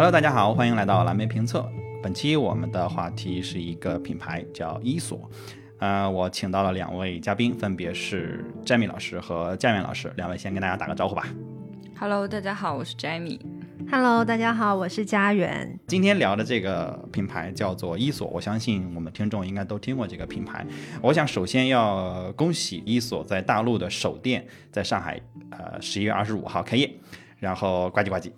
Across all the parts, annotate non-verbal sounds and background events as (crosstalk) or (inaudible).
Hello，大家好，欢迎来到蓝莓评测。本期我们的话题是一个品牌，叫伊索。呃，我请到了两位嘉宾，分别是 Jamie 老师和佳媛老师。两位先跟大家打个招呼吧。Hello，大家好，我是 Jamie。Hello，大家好，我是佳媛。今天聊的这个品牌叫做伊索，我相信我们听众应该都听过这个品牌。我想首先要恭喜伊索在大陆的首店在上海，呃，十一月二十五号开业，然后呱唧呱唧。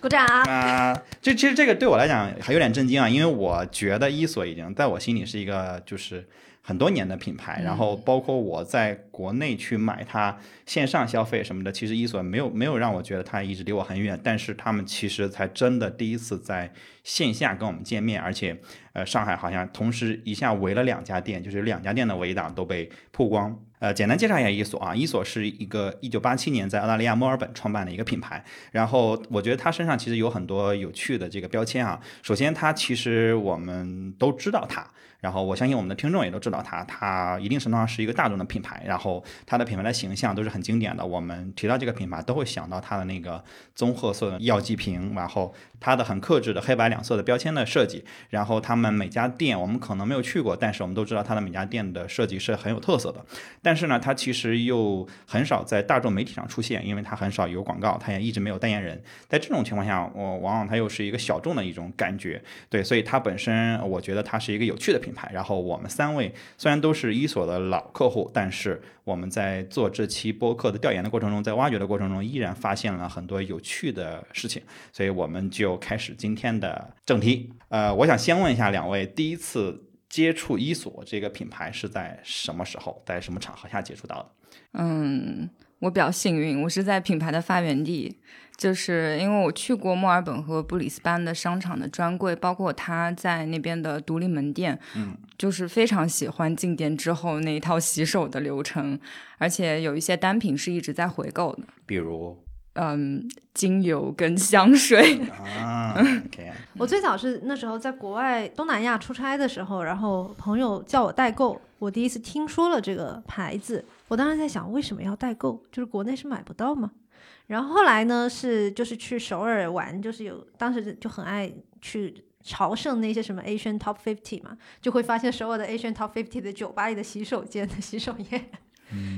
鼓掌！啊、这其实这个对我来讲还有点震惊啊，因为我觉得伊索已经在我心里是一个就是很多年的品牌，然后包括我在国内去买它线上消费什么的，其实伊索没有没有让我觉得它一直离我很远，但是他们其实才真的第一次在线下跟我们见面，而且呃上海好像同时一下围了两家店，就是两家店的围挡都被曝光。呃，简单介绍一下伊索啊，伊索是一个一九八七年在澳大利亚墨尔本创办的一个品牌，然后我觉得它身上其实有很多有趣的这个标签啊。首先，它其实我们都知道它，然后我相信我们的听众也都知道它，它一定程度上是一个大众的品牌，然后它的品牌的形象都是很经典的。我们提到这个品牌都会想到它的那个棕褐色的药剂瓶，然后它的很克制的黑白两色的标签的设计，然后他们每家店我们可能没有去过，但是我们都知道它的每家店的设计是很有特色的。但是呢，它其实又很少在大众媒体上出现，因为它很少有广告，它也一直没有代言人。在这种情况下，我往往它又是一个小众的一种感觉，对，所以它本身我觉得它是一个有趣的品牌。然后我们三位虽然都是伊索的老客户，但是我们在做这期播客的调研的过程中，在挖掘的过程中，依然发现了很多有趣的事情，所以我们就开始今天的正题。呃，我想先问一下两位，第一次。接触伊索这个品牌是在什么时候，在什么场合下接触到的？嗯，我比较幸运，我是在品牌的发源地，就是因为我去过墨尔本和布里斯班的商场的专柜，包括他在那边的独立门店，嗯，就是非常喜欢进店之后那一套洗手的流程，而且有一些单品是一直在回购的，比如嗯，精油跟香水。我最早是那时候在国外东南亚出差的时候，然后朋友叫我代购，我第一次听说了这个牌子。我当时在想，为什么要代购？就是国内是买不到吗？然后后来呢，是就是去首尔玩，就是有当时就很爱去朝圣那些什么 Asian Top Fifty 嘛，就会发现首尔的 Asian Top Fifty 的酒吧里的洗手间的 (laughs) 洗手液，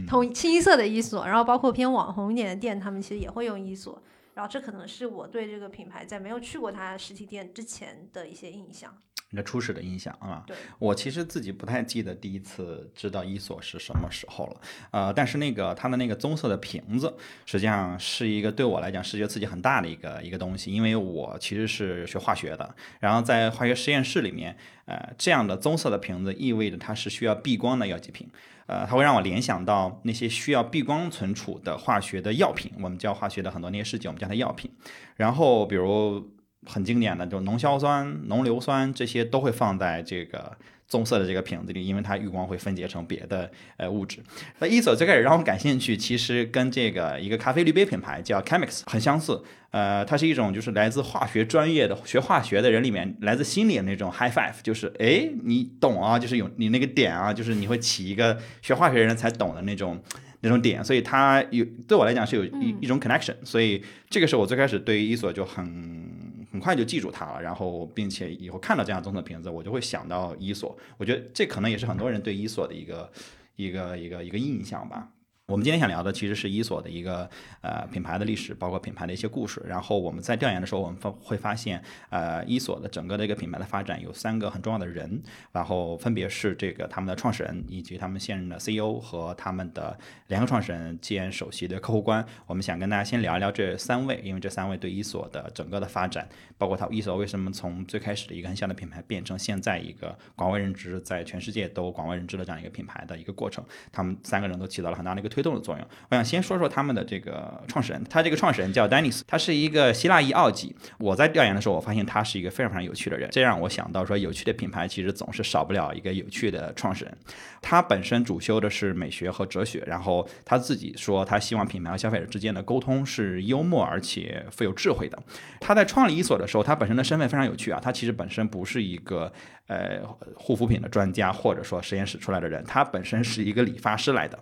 同清一色的伊索，然后包括偏网红一点的店，他们其实也会用伊索。然后这可能是我对这个品牌在没有去过它实体店之前的一些印象。你的初始的印象啊。对，我其实自己不太记得第一次知道伊索是什么时候了，呃，但是那个它的那个棕色的瓶子，实际上是一个对我来讲视觉刺激很大的一个一个东西，因为我其实是学化学的，然后在化学实验室里面，呃，这样的棕色的瓶子意味着它是需要避光的药剂瓶。呃，它会让我联想到那些需要避光存储的化学的药品，我们叫化学的很多那些试剂，我们叫它药品。然后，比如很经典的，就浓硝酸、浓硫酸这些都会放在这个棕色的这个瓶子里，因为它遇光会分解成别的呃物质。那伊索最开始让我感兴趣，其实跟这个一个咖啡滤杯品牌叫 Chemex 很相似。呃，它是一种就是来自化学专业的学化学的人里面，来自心里的那种 high five，就是哎，你懂啊，就是有你那个点啊，就是你会起一个学化学人才懂的那种那种点，所以它有对我来讲是有一一种 connection，所以这个是我最开始对于伊索就很。很快就记住它了，然后并且以后看到这样棕色瓶子，我就会想到伊索。我觉得这可能也是很多人对伊索的一个一个一个一个印象吧。我们今天想聊的其实是伊索的一个呃品牌的历史，包括品牌的一些故事。然后我们在调研的时候，我们发会发现，呃，伊索的整个的一个品牌的发展有三个很重要的人，然后分别是这个他们的创始人，以及他们现任的 CEO 和他们的联合创始人兼首席的客户官。我们想跟大家先聊一聊这三位，因为这三位对伊索的整个的发展，包括它伊索为什么从最开始的一个很小的品牌变成现在一个广为人知，在全世界都广为人知的这样一个品牌的一个过程，他们三个人都起到了很大的一个推推动的作用。我想先说说他们的这个创始人，他这个创始人叫 Dennis，他是一个希腊裔奥籍。我在调研的时候，我发现他是一个非常非常有趣的人，这让我想到说，有趣的品牌其实总是少不了一个有趣的创始人。他本身主修的是美学和哲学，然后他自己说，他希望品牌和消费者之间的沟通是幽默而且富有智慧的。他在创立伊索的时候，他本身的身份非常有趣啊，他其实本身不是一个呃护肤品的专家，或者说实验室出来的人，他本身是一个理发师来的。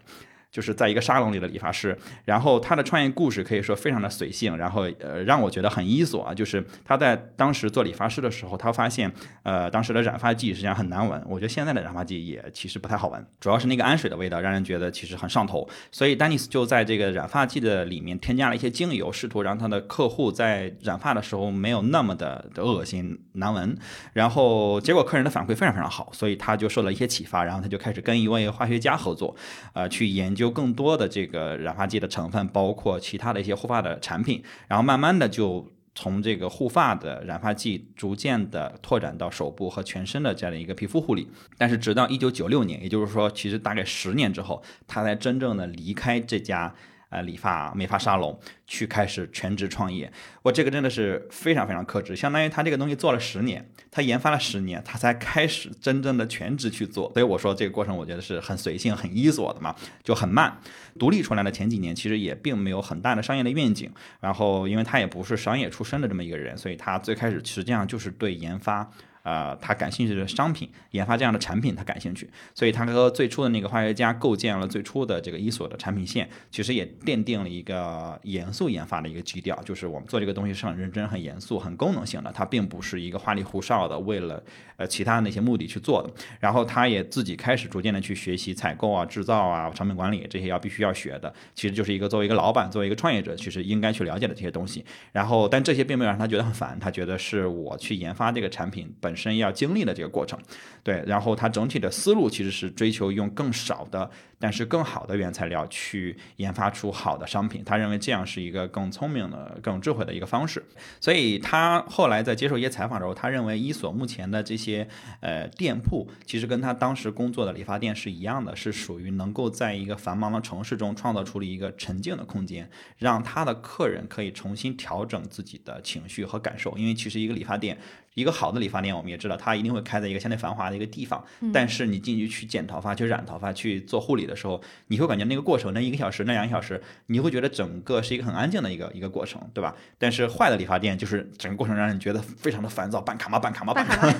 就是在一个沙龙里的理发师，然后他的创业故事可以说非常的随性，然后呃让我觉得很伊索啊，就是他在当时做理发师的时候，他发现呃当时的染发剂实际上很难闻，我觉得现在的染发剂也其实不太好闻，主要是那个氨水的味道让人觉得其实很上头，所以丹尼斯就在这个染发剂的里面添加了一些精油，试图让他的客户在染发的时候没有那么的恶心难闻，然后结果客人的反馈非常非常好，所以他就受了一些启发，然后他就开始跟一位化学家合作，呃去研究。更多的这个染发剂的成分，包括其他的一些护发的产品，然后慢慢的就从这个护发的染发剂逐渐的拓展到手部和全身的这样的一个皮肤护理。但是直到一九九六年，也就是说，其实大概十年之后，他才真正的离开这家。呃，理发美发沙龙去开始全职创业，我这个真的是非常非常克制，相当于他这个东西做了十年，他研发了十年，他才开始真正的全职去做。所以我说这个过程我觉得是很随性、很伊索的嘛，就很慢。独立出来的前几年其实也并没有很大的商业的愿景，然后因为他也不是商业出身的这么一个人，所以他最开始实际上就是对研发。呃，他感兴趣的商品研发这样的产品，他感兴趣，所以他和最初的那个化学家构建了最初的这个伊索的产品线，其实也奠定了一个严肃研发的一个基调，就是我们做这个东西是很认真、很严肃、很功能性的，它并不是一个花里胡哨的为了呃其他那些目的去做的。然后他也自己开始逐渐的去学习采购啊、制造啊、成本管理这些要必须要学的，其实就是一个作为一个老板、作为一个创业者，其实应该去了解的这些东西。然后，但这些并没有让他觉得很烦，他觉得是我去研发这个产品本身要经历的这个过程，对，然后它整体的思路其实是追求用更少的。但是更好的原材料去研发出好的商品，他认为这样是一个更聪明的、更智慧的一个方式。所以他后来在接受一些采访的时候，他认为伊索目前的这些呃店铺，其实跟他当时工作的理发店是一样的，是属于能够在一个繁忙的城市中创造出了一个沉静的空间，让他的客人可以重新调整自己的情绪和感受。因为其实一个理发店，一个好的理发店，我们也知道，它一定会开在一个相对繁华的一个地方。但是你进去去剪头发、去染头发、去做护理。的时候，你会感觉那个过程，那一个小时、那两个小时，你会觉得整个是一个很安静的一个一个过程，对吧？但是坏的理发店就是整个过程让人觉得非常的烦躁，(laughs) 办卡吗？办卡吗？办卡吗？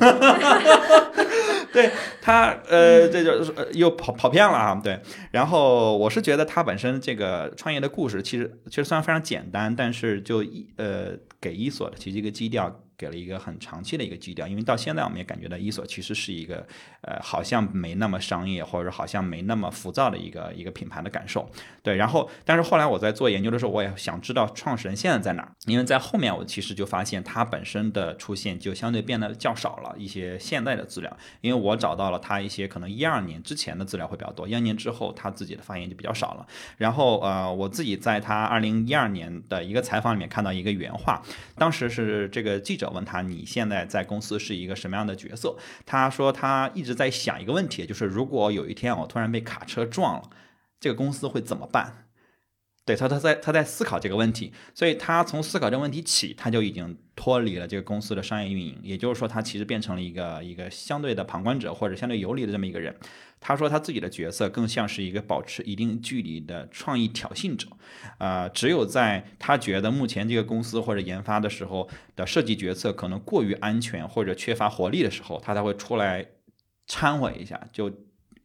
对他，呃，这就是又跑跑偏了啊。对，然后我是觉得他本身这个创业的故事，其实其实虽然非常简单，但是就一呃给伊索的其实一个基调。给了一个很长期的一个基调，因为到现在我们也感觉到伊索其实是一个，呃，好像没那么商业，或者好像没那么浮躁的一个一个品牌的感受。对，然后，但是后来我在做研究的时候，我也想知道创始人现在在哪儿，因为在后面我其实就发现他本身的出现就相对变得较少了一些现在的资料，因为我找到了他一些可能一二年之前的资料会比较多，一二年之后他自己的发言就比较少了。然后，呃，我自己在他二零一二年的一个采访里面看到一个原话，当时是这个记者。问他你现在在公司是一个什么样的角色？他说他一直在想一个问题，就是如果有一天我突然被卡车撞了，这个公司会怎么办？对他，他在他在思考这个问题，所以他从思考这个问题起，他就已经脱离了这个公司的商业运营，也就是说，他其实变成了一个一个相对的旁观者或者相对游离的这么一个人。他说他自己的角色更像是一个保持一定距离的创意挑衅者，啊，只有在他觉得目前这个公司或者研发的时候的设计决策可能过于安全或者缺乏活力的时候，他才会出来掺和一下，就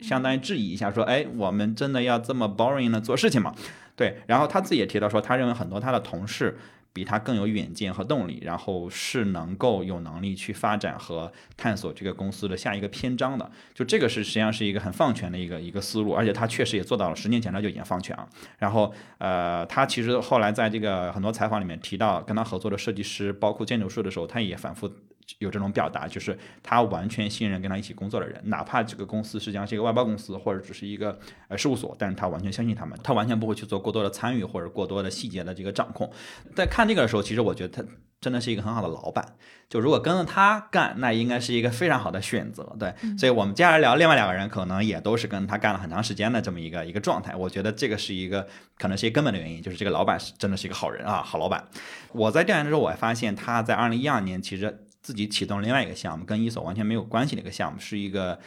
相当于质疑一下，说，哎，我们真的要这么 boring 的做事情吗？对，然后他自己也提到说，他认为很多他的同事比他更有远见和动力，然后是能够有能力去发展和探索这个公司的下一个篇章的。就这个是实际上是一个很放权的一个一个思路，而且他确实也做到了。十年前他就已经放权了。然后，呃，他其实后来在这个很多采访里面提到，跟他合作的设计师，包括建筑师的时候，他也反复。有这种表达，就是他完全信任跟他一起工作的人，哪怕这个公司实际上是一个外包公司或者只是一个呃事务所，但是他完全相信他们，他完全不会去做过多的参与或者过多的细节的这个掌控。在看这个的时候，其实我觉得他真的是一个很好的老板。就如果跟着他干，那应该是一个非常好的选择。对，所以我们接下来聊另外两个人，可能也都是跟他干了很长时间的这么一个一个状态。我觉得这个是一个可能是一个根本的原因，就是这个老板是真的是一个好人啊，好老板。我在调研的时候，我还发现他在二零一二年其实。自己启动另外一个项目，跟伊索完全没有关系的一个项目，是一个，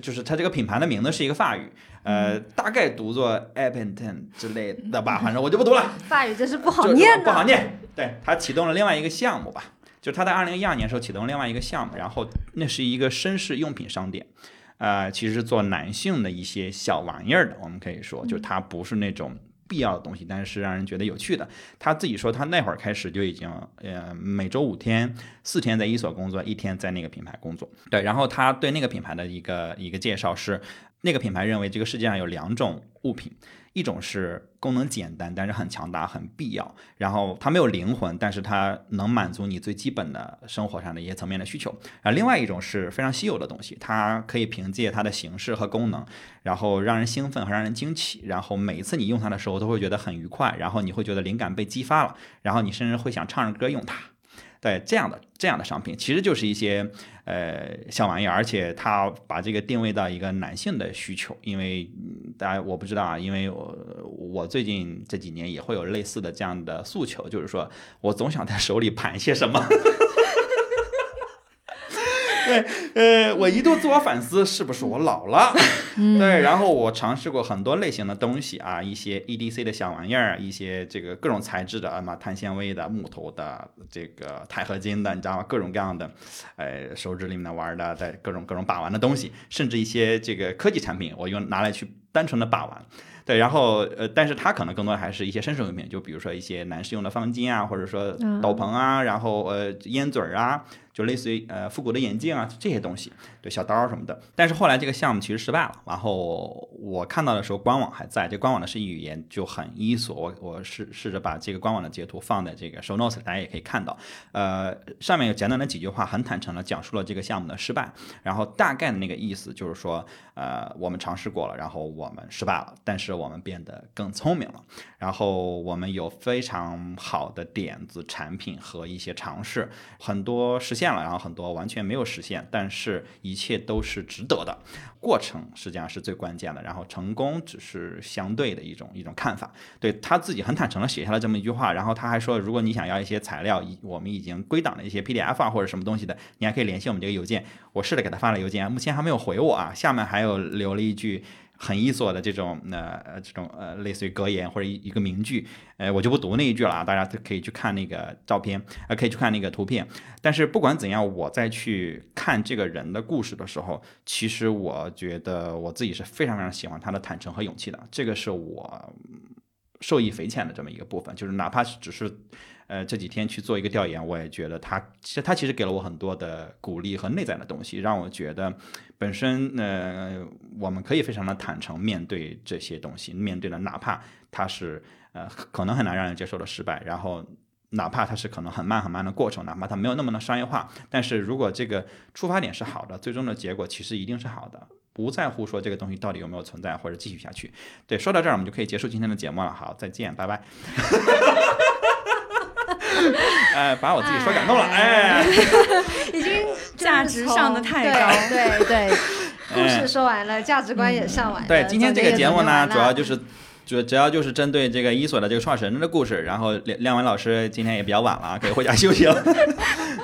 就是它这个品牌的名字是一个法语，呃，大概读作 a p p e n t o n 之类的吧，反正我就不读了。(laughs) 法语真是不好念不好念。对他启动了另外一个项目吧，就是他在二零一二年时候启动另外一个项目，然后那是一个绅士用品商店。呃，其实是做男性的一些小玩意儿的。我们可以说，就是它不是那种必要的东西，但是让人觉得有趣的。他自己说，他那会儿开始就已经，呃，每周五天，四天在一所工作，一天在那个品牌工作。对，然后他对那个品牌的一个一个介绍是，那个品牌认为这个世界上有两种物品。一种是功能简单，但是很强大、很必要，然后它没有灵魂，但是它能满足你最基本的生活上的一些层面的需求。啊，另外一种是非常稀有的东西，它可以凭借它的形式和功能，然后让人兴奋和让人惊奇，然后每一次你用它的时候都会觉得很愉快，然后你会觉得灵感被激发了，然后你甚至会想唱着歌用它。对这样的这样的商品，其实就是一些呃小玩意儿，而且它把这个定位到一个男性的需求，因为大家我不知道啊，因为我我最近这几年也会有类似的这样的诉求，就是说我总想在手里盘些什么。(laughs) 对，呃，我一度自我反思，是不是我老了？对，然后我尝试过很多类型的东西啊，一些 EDC 的小玩意儿，一些这个各种材质的啊嘛，碳纤维的、木头的、这个钛合金的，你知道吗？各种各样的，呃，手指里面玩的，在各种各种把玩的东西，甚至一些这个科技产品，我用拿来去单纯的把玩。对，然后呃，但是它可能更多还是一些绅士用品，就比如说一些男士用的方巾啊，或者说斗篷啊，然后呃烟嘴儿啊。就类似于呃复古的眼镜啊这些东西，对小刀什么的。但是后来这个项目其实失败了。然后我看到的时候，官网还在，这官网的是语言就很伊索。我我试试着把这个官网的截图放在这个 show notes，大家也可以看到。呃，上面有简短的几句话，很坦诚的讲述了这个项目的失败。然后大概的那个意思就是说，呃，我们尝试过了，然后我们失败了，但是我们变得更聪明了。然后我们有非常好的点子、产品和一些尝试，很多实现。现了，然后很多完全没有实现，但是一切都是值得的，过程实际上是最关键的，然后成功只是相对的一种一种看法。对他自己很坦诚的写下了这么一句话，然后他还说，如果你想要一些材料，我们已经归档了一些 PDF 啊或者什么东西的，你还可以联系我们这个邮件。我试着给他发了邮件，目前还没有回我啊。下面还有留了一句。很伊索的这种呃这种呃类似于格言或者一一个名句，呃我就不读那一句了啊，大家可以去看那个照片，呃可以去看那个图片。但是不管怎样，我在去看这个人的故事的时候，其实我觉得我自己是非常非常喜欢他的坦诚和勇气的，这个是我受益匪浅的这么一个部分，就是哪怕是只是。呃，这几天去做一个调研，我也觉得他其实他其实给了我很多的鼓励和内在的东西，让我觉得本身呃我们可以非常的坦诚面对这些东西，面对了哪怕它是呃可能很难让人接受的失败，然后哪怕它是可能很慢很慢的过程，哪怕它没有那么的商业化，但是如果这个出发点是好的，最终的结果其实一定是好的，不在乎说这个东西到底有没有存在或者继续下去。对，说到这儿我们就可以结束今天的节目了，好，再见，拜拜。哎，(laughs) 把我自己说感动了，哎，(laughs) 已经价值上的太高，对对，故事说完了，价值观也上完了。对，今天这个节目呢，主要就是主主要就是针对这个伊索的这个创始人的故事。然后亮亮文老师今天也比较晚了，可以回家休息了。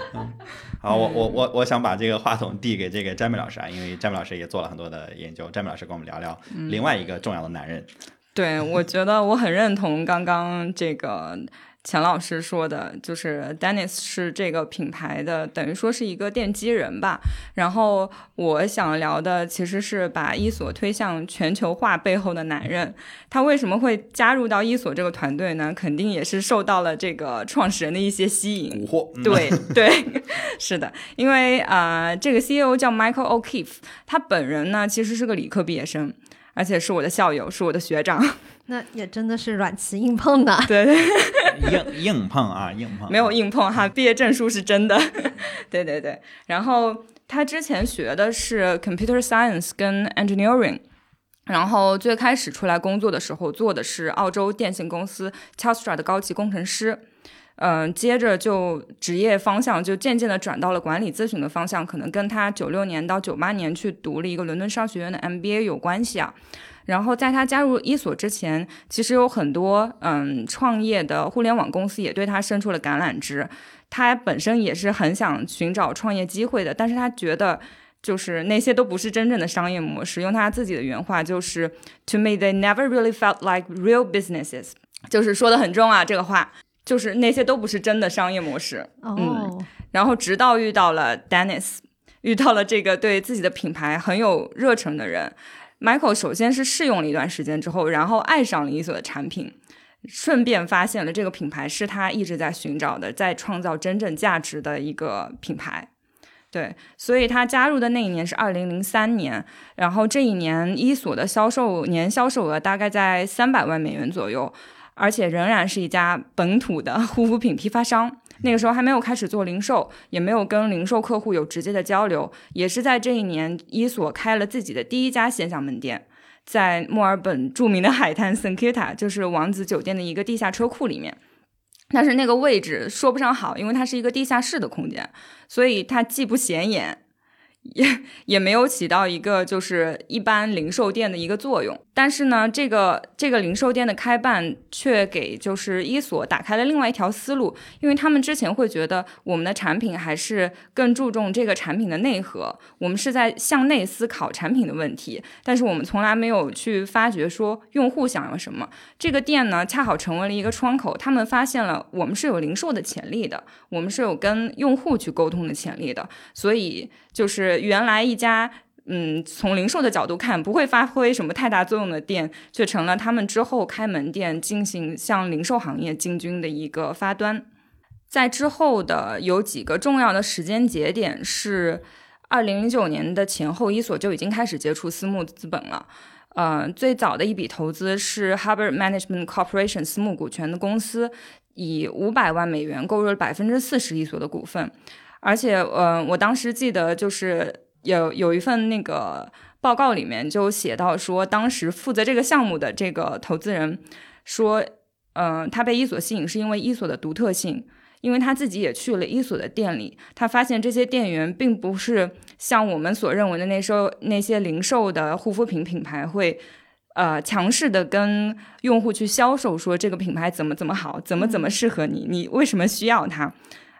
(laughs) 好，我我我我想把这个话筒递给这个詹美老师啊，因为詹美老师也做了很多的研究。詹美老师跟我们聊聊另外一个重要的男人。对，我觉得我很认同刚刚这个。钱老师说的，就是 Dennis 是这个品牌的，等于说是一个奠基人吧。然后我想聊的其实是把伊索推向全球化背后的男人。他为什么会加入到伊索这个团队呢？肯定也是受到了这个创始人的一些吸引。蛊惑。对对，(laughs) 是的，因为啊，这个 CEO 叫 Michael O'Keefe，他本人呢其实是个理科毕业生，而且是我的校友，是我的学长。(laughs) 那也真的是软瓷硬碰的，对 (laughs) 对，(laughs) 硬硬碰啊，硬碰，没有硬碰哈，毕业证书是真的，(laughs) 对对对。然后他之前学的是 computer science 跟 engineering，然后最开始出来工作的时候做的是澳洲电信公司 Telstra 的高级工程师，嗯，接着就职业方向就渐渐的转到了管理咨询的方向，可能跟他九六年到九八年去读了一个伦敦商学院的 MBA 有关系啊。然后在他加入伊索之前，其实有很多嗯创业的互联网公司也对他伸出了橄榄枝。他本身也是很想寻找创业机会的，但是他觉得就是那些都不是真正的商业模式。用他自己的原话就是：“To me, they never really felt like real businesses。”就是说的很重啊，这个话就是那些都不是真的商业模式。嗯，然后直到遇到了 Dennis。遇到了这个对自己的品牌很有热忱的人。Michael 首先是试用了一段时间之后，然后爱上了伊索的产品，顺便发现了这个品牌是他一直在寻找的，在创造真正价值的一个品牌。对，所以他加入的那一年是二零零三年，然后这一年伊索的销售年销售额大概在三百万美元左右，而且仍然是一家本土的护肤品批发商。那个时候还没有开始做零售，也没有跟零售客户有直接的交流，也是在这一年，伊索开了自己的第一家线下门店，在墨尔本著名的海滩 s e n k i t a 就是王子酒店的一个地下车库里面。但是那个位置说不上好，因为它是一个地下室的空间，所以它既不显眼，也也没有起到一个就是一般零售店的一个作用。但是呢，这个这个零售店的开办却给就是伊索打开了另外一条思路，因为他们之前会觉得我们的产品还是更注重这个产品的内核，我们是在向内思考产品的问题，但是我们从来没有去发掘说用户想要什么。这个店呢，恰好成为了一个窗口，他们发现了我们是有零售的潜力的，我们是有跟用户去沟通的潜力的，所以就是原来一家。嗯，从零售的角度看，不会发挥什么太大作用的店，却成了他们之后开门店进行向零售行业进军的一个发端。在之后的有几个重要的时间节点是二零零九年的前后，伊索就已经开始接触私募资本了。呃，最早的一笔投资是 Harbor Management Corporation 私募股权的公司，以五百万美元购入了百分之四十伊索的股份，而且，呃，我当时记得就是。有有一份那个报告里面就写到说，当时负责这个项目的这个投资人说，嗯，他被伊索吸引是因为伊索的独特性，因为他自己也去了伊索的店里，他发现这些店员并不是像我们所认为的那时候那些零售的护肤品品牌会，呃，强势的跟用户去销售说这个品牌怎么怎么好，怎么怎么适合你，你为什么需要它，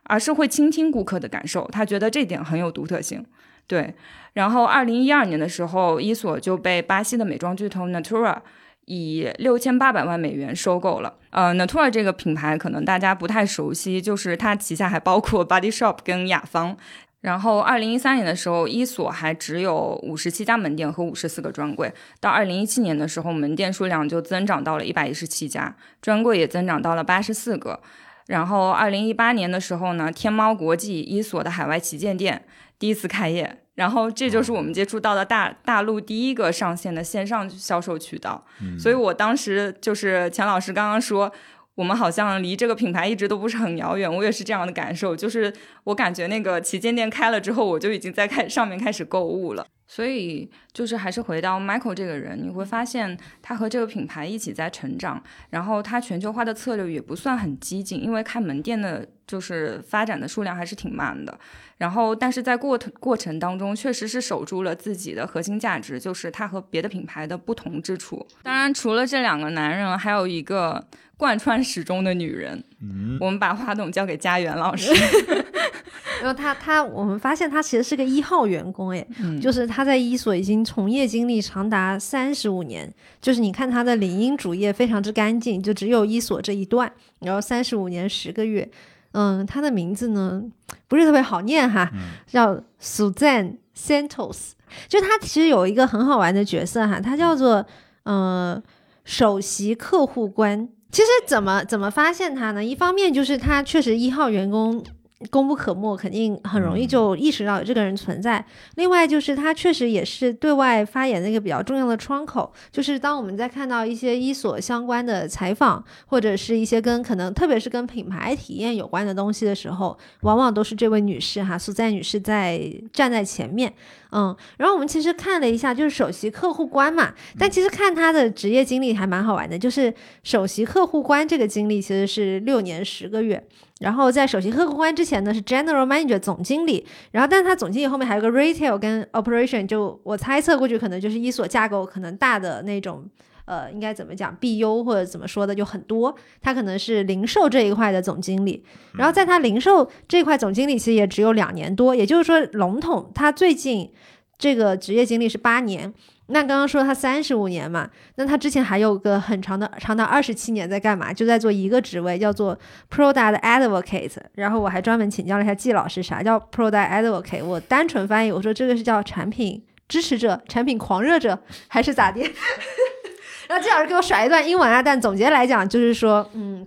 而是会倾听顾客的感受，他觉得这点很有独特性。对，然后二零一二年的时候，伊索就被巴西的美妆巨头 Natura 以六千八百万美元收购了。呃，Natura 这个品牌可能大家不太熟悉，就是它旗下还包括 Body Shop 跟雅芳。然后二零一三年的时候，伊索还只有五十七家门店和五十四个专柜。到二零一七年的时候，门店数量就增长到了一百一十七家，专柜也增长到了八十四个。然后二零一八年的时候呢，天猫国际伊索的海外旗舰店。第一次开业，然后这就是我们接触到的大大陆第一个上线的线上销售渠道。所以我当时就是钱老师刚刚说，我们好像离这个品牌一直都不是很遥远，我也是这样的感受。就是我感觉那个旗舰店开了之后，我就已经在开上面开始购物了。所以就是还是回到 Michael 这个人，你会发现他和这个品牌一起在成长，然后他全球化的策略也不算很激进，因为开门店的就是发展的数量还是挺慢的。然后，但是在过过程当中，确实是守住了自己的核心价值，就是它和别的品牌的不同之处。当然，除了这两个男人，还有一个贯穿始终的女人。嗯，我们把话筒交给佳媛老师。(laughs) 然后他他，我们发现他其实是个一号员工，哎，就是他在伊索已经从业经历长达三十五年。就是你看他的领英主页非常之干净，就只有伊索这一段，然后三十五年十个月。嗯，他的名字呢不是特别好念哈，叫 Suzanne Santos。就他其实有一个很好玩的角色哈，他叫做呃首席客户官。其实怎么怎么发现他呢？一方面就是他确实一号员工。功不可没，肯定很容易就意识到有这个人存在。另外，就是他确实也是对外发言的一个比较重要的窗口。就是当我们在看到一些伊索相关的采访，或者是一些跟可能特别是跟品牌体验有关的东西的时候，往往都是这位女士哈，苏赞女士在站在前面。嗯，然后我们其实看了一下，就是首席客户官嘛。但其实看她的职业经历还蛮好玩的，就是首席客户官这个经历其实是六年十个月。然后在首席客户官之前呢是 General Manager 总经理，然后但是他总经理后面还有个 Retail 跟 Operation，就我猜测过去可能就是一所架构可能大的那种，呃，应该怎么讲 BU 或者怎么说的就很多，他可能是零售这一块的总经理，然后在他零售这块总经理其实也只有两年多，也就是说笼统他最近这个职业经历是八年。那刚刚说他三十五年嘛，那他之前还有个很长的长达二十七年在干嘛？就在做一个职位，叫做 Product Advocate。然后我还专门请教了一下季老师，啥叫 Product Advocate？我单纯翻译，我说这个是叫产品支持者、产品狂热者，还是咋的？(laughs) 然后季老师给我甩一段英文啊，但总结来讲就是说，嗯，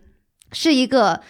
是一个。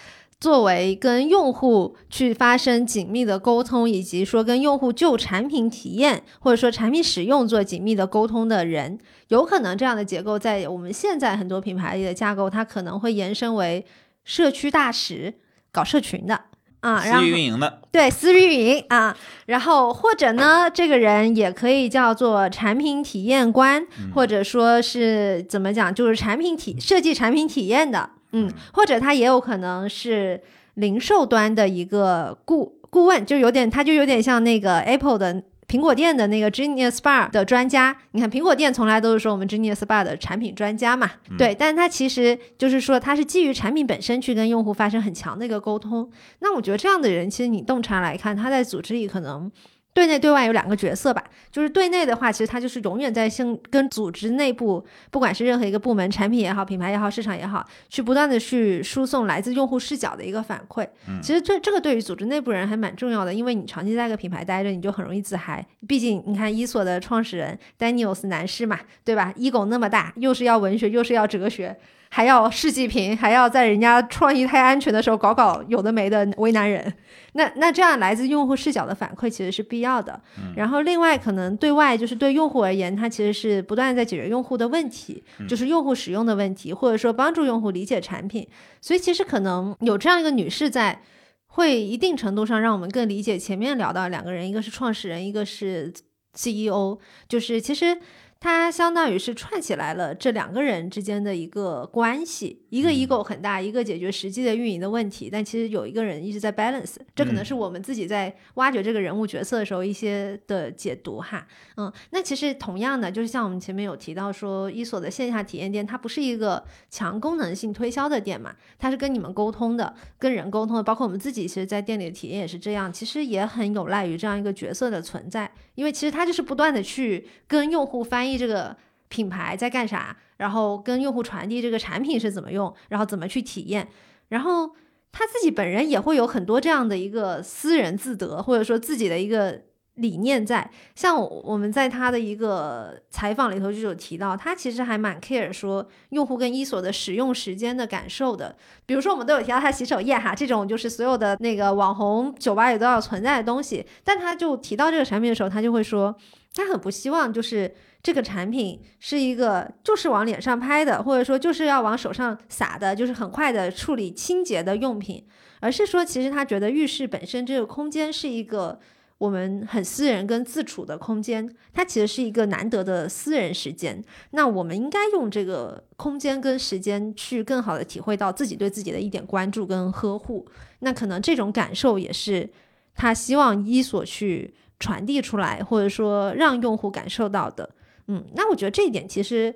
作为跟用户去发生紧密的沟通，以及说跟用户就产品体验或者说产品使用做紧密的沟通的人，有可能这样的结构在我们现在很多品牌里的架构，它可能会延伸为社区大使搞社群的。啊，私域运营的，对，私域运营啊，然后或者呢，这个人也可以叫做产品体验官，或者说是怎么讲，就是产品体设计产品体验的。嗯，或者他也有可能是零售端的一个顾顾问，就有点，他就有点像那个 Apple 的苹果店的那个 Genius Bar 的专家。你看，苹果店从来都是说我们 Genius Bar 的产品专家嘛，对，但是他其实就是说他是基于产品本身去跟用户发生很强的一个沟通。那我觉得这样的人，其实你洞察来看，他在组织里可能。对内对外有两个角色吧，就是对内的话，其实它就是永远在性跟组织内部，不管是任何一个部门、产品也好、品牌也好、市场也好，去不断的去输送来自用户视角的一个反馈。其实这这个对于组织内部人还蛮重要的，因为你长期在一个品牌待着，你就很容易自嗨。毕竟你看伊索的创始人 Daniels 男士嘛，对吧？ego 那么大，又是要文学，又是要哲学。还要世纪评，还要在人家创意太安全的时候搞搞有的没的为难人，那那这样来自用户视角的反馈其实是必要的。然后另外可能对外就是对用户而言，它其实是不断在解决用户的问题，就是用户使用的问题，或者说帮助用户理解产品。所以其实可能有这样一个女士在，会一定程度上让我们更理解前面聊到两个人，一个是创始人，一个是 CEO，就是其实。它相当于是串起来了这两个人之间的一个关系，一个 ego 很大，一个解决实际的运营的问题，但其实有一个人一直在 balance，这可能是我们自己在挖掘这个人物角色的时候一些的解读哈。嗯，那其实同样的，就是像我们前面有提到说，伊索的线下体验店，它不是一个强功能性推销的店嘛，它是跟你们沟通的，跟人沟通的，包括我们自己其实在店里的体验也是这样，其实也很有赖于这样一个角色的存在，因为其实它就是不断的去跟用户翻译。这个品牌在干啥？然后跟用户传递这个产品是怎么用？然后怎么去体验？然后他自己本人也会有很多这样的一个私人自得，或者说自己的一个。理念在，像我们在他的一个采访里头就有提到，他其实还蛮 care 说用户跟伊索的使用时间的感受的。比如说我们都有提到他洗手液哈，这种就是所有的那个网红酒吧里都要存在的东西。但他就提到这个产品的时候，他就会说，他很不希望就是这个产品是一个就是往脸上拍的，或者说就是要往手上撒的，就是很快的处理清洁的用品，而是说其实他觉得浴室本身这个空间是一个。我们很私人跟自处的空间，它其实是一个难得的私人时间。那我们应该用这个空间跟时间去更好的体会到自己对自己的一点关注跟呵护。那可能这种感受也是他希望伊索去传递出来，或者说让用户感受到的。嗯，那我觉得这一点其实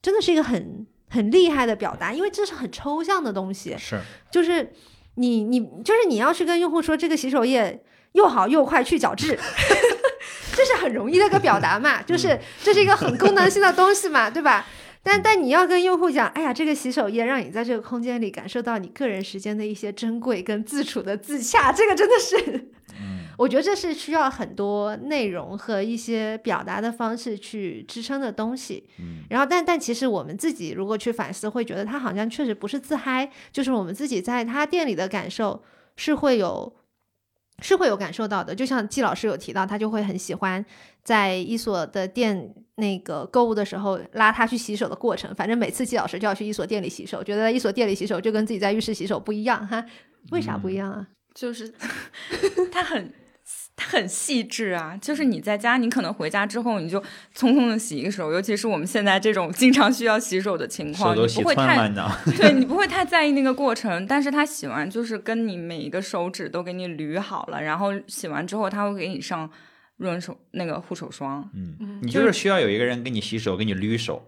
真的是一个很很厉害的表达，因为这是很抽象的东西。是，就是你你就是你要去跟用户说这个洗手液。又好又快去角质，(laughs) 这是很容易的一个表达嘛，(laughs) 就是这是一个很功能性的东西嘛，对吧？但但你要跟用户讲，哎呀，这个洗手液让你在这个空间里感受到你个人时间的一些珍贵跟自处的自洽，这个真的是，我觉得这是需要很多内容和一些表达的方式去支撑的东西。然后但但其实我们自己如果去反思，会觉得他好像确实不是自嗨，就是我们自己在他店里的感受是会有。是会有感受到的，就像季老师有提到，他就会很喜欢在伊索的店那个购物的时候拉他去洗手的过程。反正每次季老师就要去伊索店里洗手，觉得在伊索店里洗手就跟自己在浴室洗手不一样哈。为啥不一样啊？就是 (laughs) 他很。它很细致啊，就是你在家，你可能回家之后你就匆匆的洗一个手，尤其是我们现在这种经常需要洗手的情况，你不会太对你不会太在意那个过程。但是它洗完就是跟你每一个手指都给你捋好了，然后洗完之后它会给你上润手那个护手霜。嗯，你就是需要有一个人给你洗手，给你捋手。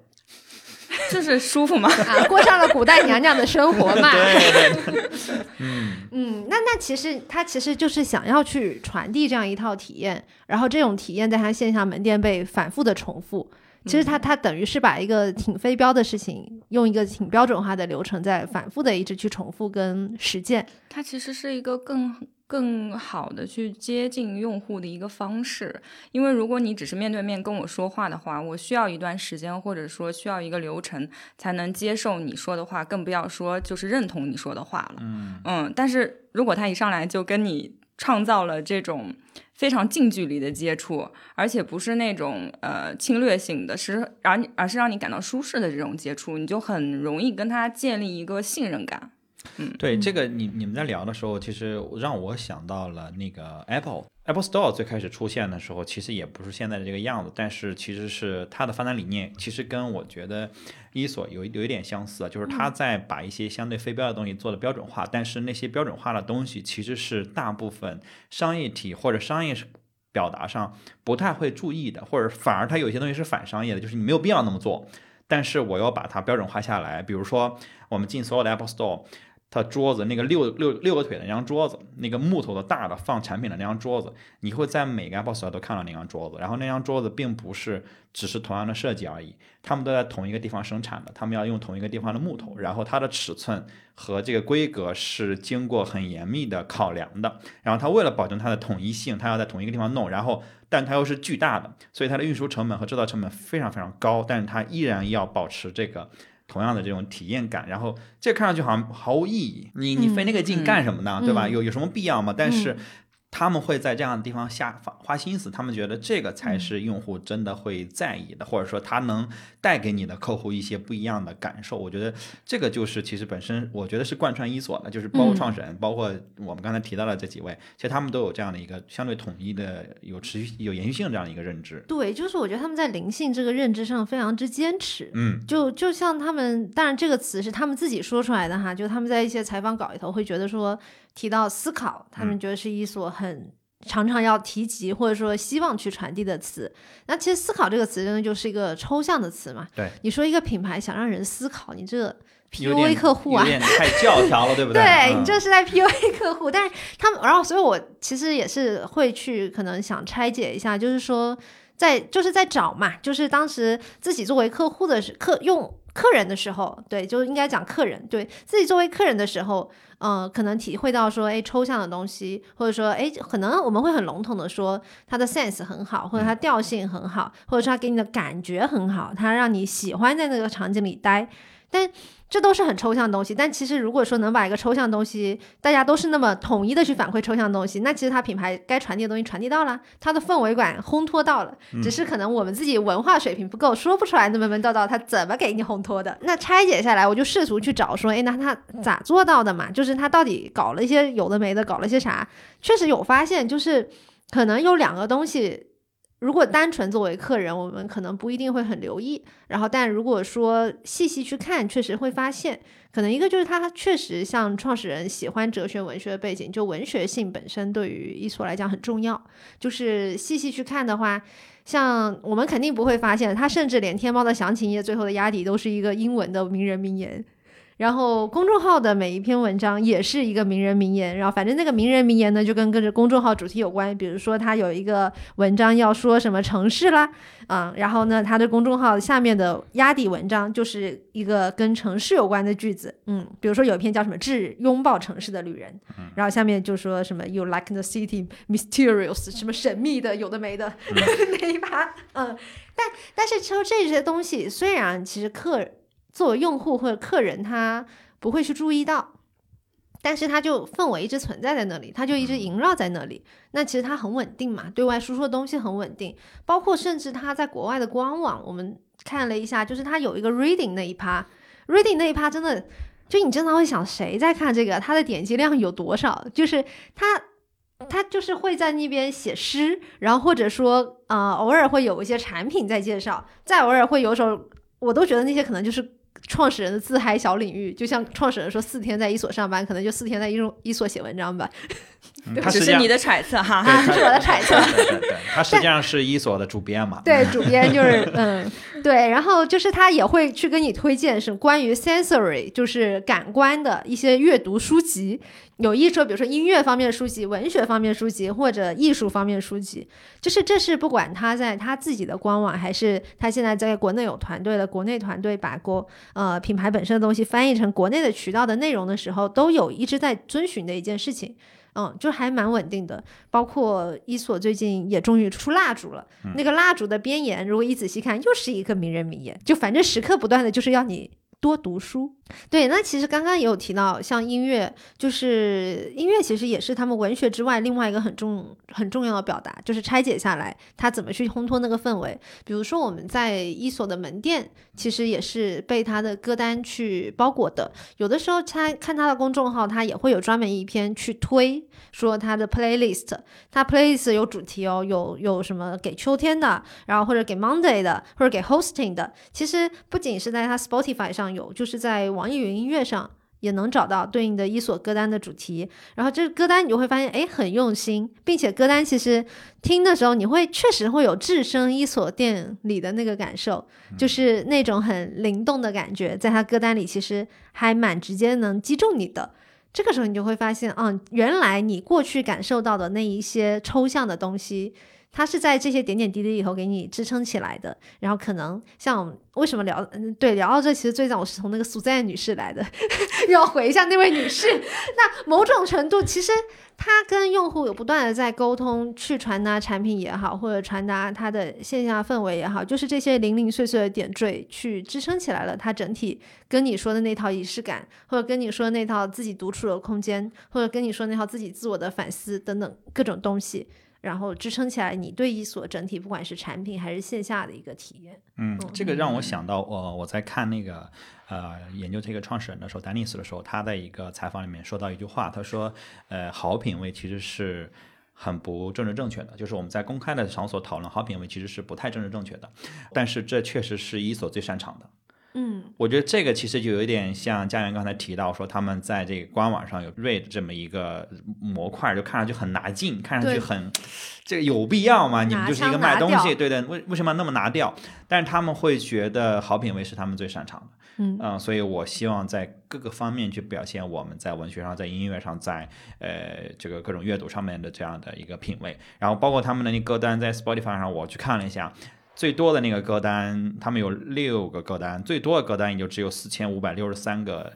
(laughs) 就是舒服嘛。啊，过上了古代娘娘的生活嘛。对对对，嗯，(laughs) 嗯，那那其实他其实就是想要去传递这样一套体验，然后这种体验在他线下门店被反复的重复。其实他他等于是把一个挺非标的事情，用一个挺标准化的流程，在反复的一直去重复跟实践。它其实是一个更更好的去接近用户的一个方式，因为如果你只是面对面跟我说话的话，我需要一段时间，或者说需要一个流程才能接受你说的话，更不要说就是认同你说的话了。嗯嗯，但是如果他一上来就跟你创造了这种非常近距离的接触，而且不是那种呃侵略性的，是而而是让你感到舒适的这种接触，你就很容易跟他建立一个信任感。对这个你你们在聊的时候，其实让我想到了那个 Apple Apple Store 最开始出现的时候，其实也不是现在的这个样子，但是其实是它的发展理念，其实跟我觉得伊索有有一点相似，啊就是它在把一些相对非标的东西做的标准化，但是那些标准化的东西其实是大部分商业体或者商业表达上不太会注意的，或者反而它有些东西是反商业的，就是你没有必要那么做，但是我要把它标准化下来，比如说我们进所有的 Apple Store。它桌子那个六六六个腿的那张桌子，那个木头的大的放产品的那张桌子，你会在每个 Apple Store 都看到那张桌子。然后那张桌子并不是只是同样的设计而已，他们都在同一个地方生产的，他们要用同一个地方的木头，然后它的尺寸和这个规格是经过很严密的考量的。然后它为了保证它的统一性，它要在同一个地方弄，然后但它又是巨大的，所以它的运输成本和制造成本非常非常高，但是它依然要保持这个。同样的这种体验感，然后这看上去好像毫无意义。你你费那个劲干什么呢？对吧？有有什么必要吗？但是他们会在这样的地方下花花心思，他们觉得这个才是用户真的会在意的，或者说他能带给你的客户一些不一样的感受。我觉得这个就是其实本身我觉得是贯穿伊索的，就是包括创始人，包括我们刚才提到的这几位，其实他们都有这样的一个相对统一的、有持续、有延续性这样的一个认知。对，就是我觉得他们在灵性这个认知上非常之坚持。嗯，就就像他们，当然这个词是他们自己说出来的哈，就他们在一些采访稿里头会觉得说提到思考，他们觉得是一所很常常要提及或者说希望去传递的词。那其实思考这个词真的就是一个抽象的词嘛。对，你说一个品牌想让人思考，你这 PUA 客户啊有，点太教条了，对不对对你这是在 PUA 客户，但是他们，然后所以我其实也是会去可能想拆解一下，就是说在就是在找嘛，就是当时自己作为客户的时客用客人的时候，对，就应该讲客人，对自己作为客人的时候，呃，可能体会到说，哎，抽象的东西，或者说，哎，可能我们会很笼统的说它的 sense 很好，或者它调性很好，或者说它给你的感觉很好，它让你喜欢在那个场景里待，但这都是很抽象的东西，但其实如果说能把一个抽象东西，大家都是那么统一的去反馈抽象的东西，那其实它品牌该传递的东西传递到了，它的氛围感烘托到了，只是可能我们自己文化水平不够，说不出来那么门道道它怎么给你烘托的。那拆解下来，我就试图去找说，哎，那他咋做到的嘛？就是他到底搞了一些有的没的，搞了些啥？确实有发现，就是可能有两个东西。如果单纯作为客人，我们可能不一定会很留意。然后，但如果说细细去看，确实会发现，可能一个就是他确实像创始人喜欢哲学文学的背景，就文学性本身对于伊索来讲很重要。就是细细去看的话，像我们肯定不会发现，他甚至连天猫的详情页最后的压底都是一个英文的名人名言。然后公众号的每一篇文章也是一个名人名言，然后反正那个名人名言呢，就跟跟着公众号主题有关。比如说他有一个文章要说什么城市啦，啊、然后呢，他的公众号下面的压底文章就是一个跟城市有关的句子，嗯，比如说有一篇叫什么《致拥抱城市的旅人》，然后下面就说什么 “You like the city mysterious”，什么神秘的，有的没的、(laughs) 那一趴，嗯，但但是说这些东西，虽然其实客作为用户或者客人他不会去注意到，但是他就氛围一直存在在那里，他就一直萦绕在那里。那其实它很稳定嘛，对外输出的东西很稳定，包括甚至它在国外的官网，我们看了一下，就是它有一个 reading 那一趴，reading 那一趴真的，就你经常会想谁在看这个，它的点击量有多少？就是它。他就是会在那边写诗，然后或者说，呃，偶尔会有一些产品在介绍，再偶尔会有时候我都觉得那些可能就是创始人的自嗨小领域，就像创始人说四天在一所上班，可能就四天在一所一所写文章吧。只是你的揣测哈。啊，这 (laughs) 是我的揣测。对对对，他实际上是一所的主编嘛。对，主编就是嗯，对，然后就是他也会去跟你推荐是关于 sensory，就是感官的一些阅读书籍，有一说，比如说音乐方面的书籍、文学方面的书籍或者艺术方面的书籍，就是这是不管他在他自己的官网，还是他现在在国内有团队的国内团队把国呃品牌本身的东西翻译成国内的渠道的内容的时候，都有一直在遵循的一件事情。嗯，就还蛮稳定的。包括伊索最近也终于出蜡烛了，那个蜡烛的边沿，如果一仔细看，又是一个名人名言。就反正时刻不断的就是要你多读书。对，那其实刚刚也有提到，像音乐，就是音乐其实也是他们文学之外另外一个很重很重要的表达，就是拆解下来，他怎么去烘托那个氛围。比如说我们在伊索的门店，其实也是被他的歌单去包裹的。有的时候他看他的公众号，他也会有专门一篇去推说他的 playlist，他 playlist 有主题哦，有有什么给秋天的，然后或者给 Monday 的，或者给 hosting 的。其实不仅是在他 Spotify 上有，就是在网易云音乐上也能找到对应的伊索歌单的主题，然后这个歌单你就会发现，哎，很用心，并且歌单其实听的时候，你会确实会有置身伊索店里的那个感受，就是那种很灵动的感觉，在他歌单里其实还蛮直接能击中你的。这个时候你就会发现，嗯，原来你过去感受到的那一些抽象的东西。它是在这些点点滴滴里头给你支撑起来的，然后可能像为什么聊嗯对聊到这，其实最早我是从那个苏赞女士来的，(laughs) 要回一下那位女士。那某种程度，其实她跟用户有不断的在沟通，去传达产品也好，或者传达它的线下氛围也好，就是这些零零碎碎的点缀去支撑起来了。它整体跟你说的那套仪式感，或者跟你说那套自己独处的空间，或者跟你说那套自己自我的反思等等各种东西。然后支撑起来你对一所整体，不管是产品还是线下的一个体验。嗯，这个让我想到，我我在看那个呃研究这个创始人的时候，丹尼斯的时候，他在一个采访里面说到一句话，他说，呃，好品味其实是很不政治正确的，就是我们在公开的场所讨论好品味其实是不太政治正确的，但是这确实是伊索最擅长的。嗯，我觉得这个其实就有一点像家园刚才提到说，他们在这个官网上有 read 这么一个模块，就看上去很拿劲，看上去很，这个有必要吗？你们就是一个卖东西，对的，为为什么那么拿掉？但是他们会觉得好品味是他们最擅长的，嗯所以我希望在各个方面去表现我们在文学上、在音乐上、在呃这个各种阅读上面的这样的一个品味，然后包括他们的那歌单在 Spotify 上，我去看了一下。最多的那个歌单，他们有六个歌单，最多的歌单也就只有四千五百六十三个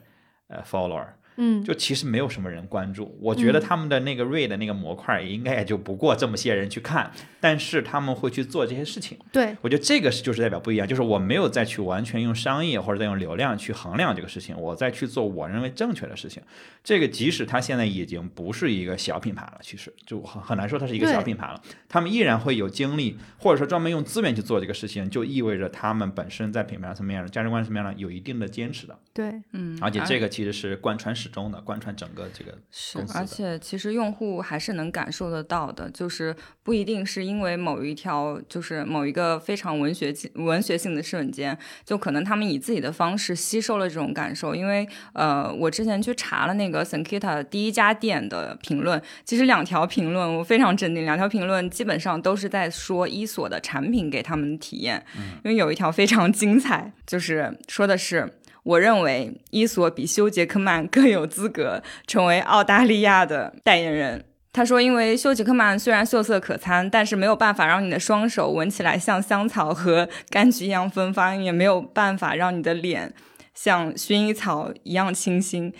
呃 follower。嗯，就其实没有什么人关注，我觉得他们的那个 read 那个模块应该也就不过这么些人去看，但是他们会去做这些事情。对，我觉得这个是就是代表不一样，就是我没有再去完全用商业或者再用流量去衡量这个事情，我再去做我认为正确的事情。这个即使它现在已经不是一个小品牌了，其实就很很难说它是一个小品牌了，他们依然会有精力或者说专门用资源去做这个事情，就意味着他们本身在品牌层面上、价值观层面上有一定的坚持的。对，嗯，而且这个其实是贯穿始终的，贯穿整个这个是而且其实用户还是能感受得到的，就是不一定是因为某一条，就是某一个非常文学性文学性的瞬间，就可能他们以自己的方式吸收了这种感受。因为呃，我之前去查了那个 Sankita 第一家店的评论，其实两条评论我非常镇定，两条评论基本上都是在说伊索的产品给他们的体验，因为有一条非常精彩，就是说的是。我认为伊索比休·杰克曼更有资格成为澳大利亚的代言人。他说：“因为休·杰克曼虽然秀色可餐，但是没有办法让你的双手闻起来像香草和柑橘一样芬芳，也没有办法让你的脸像薰衣草一样清新，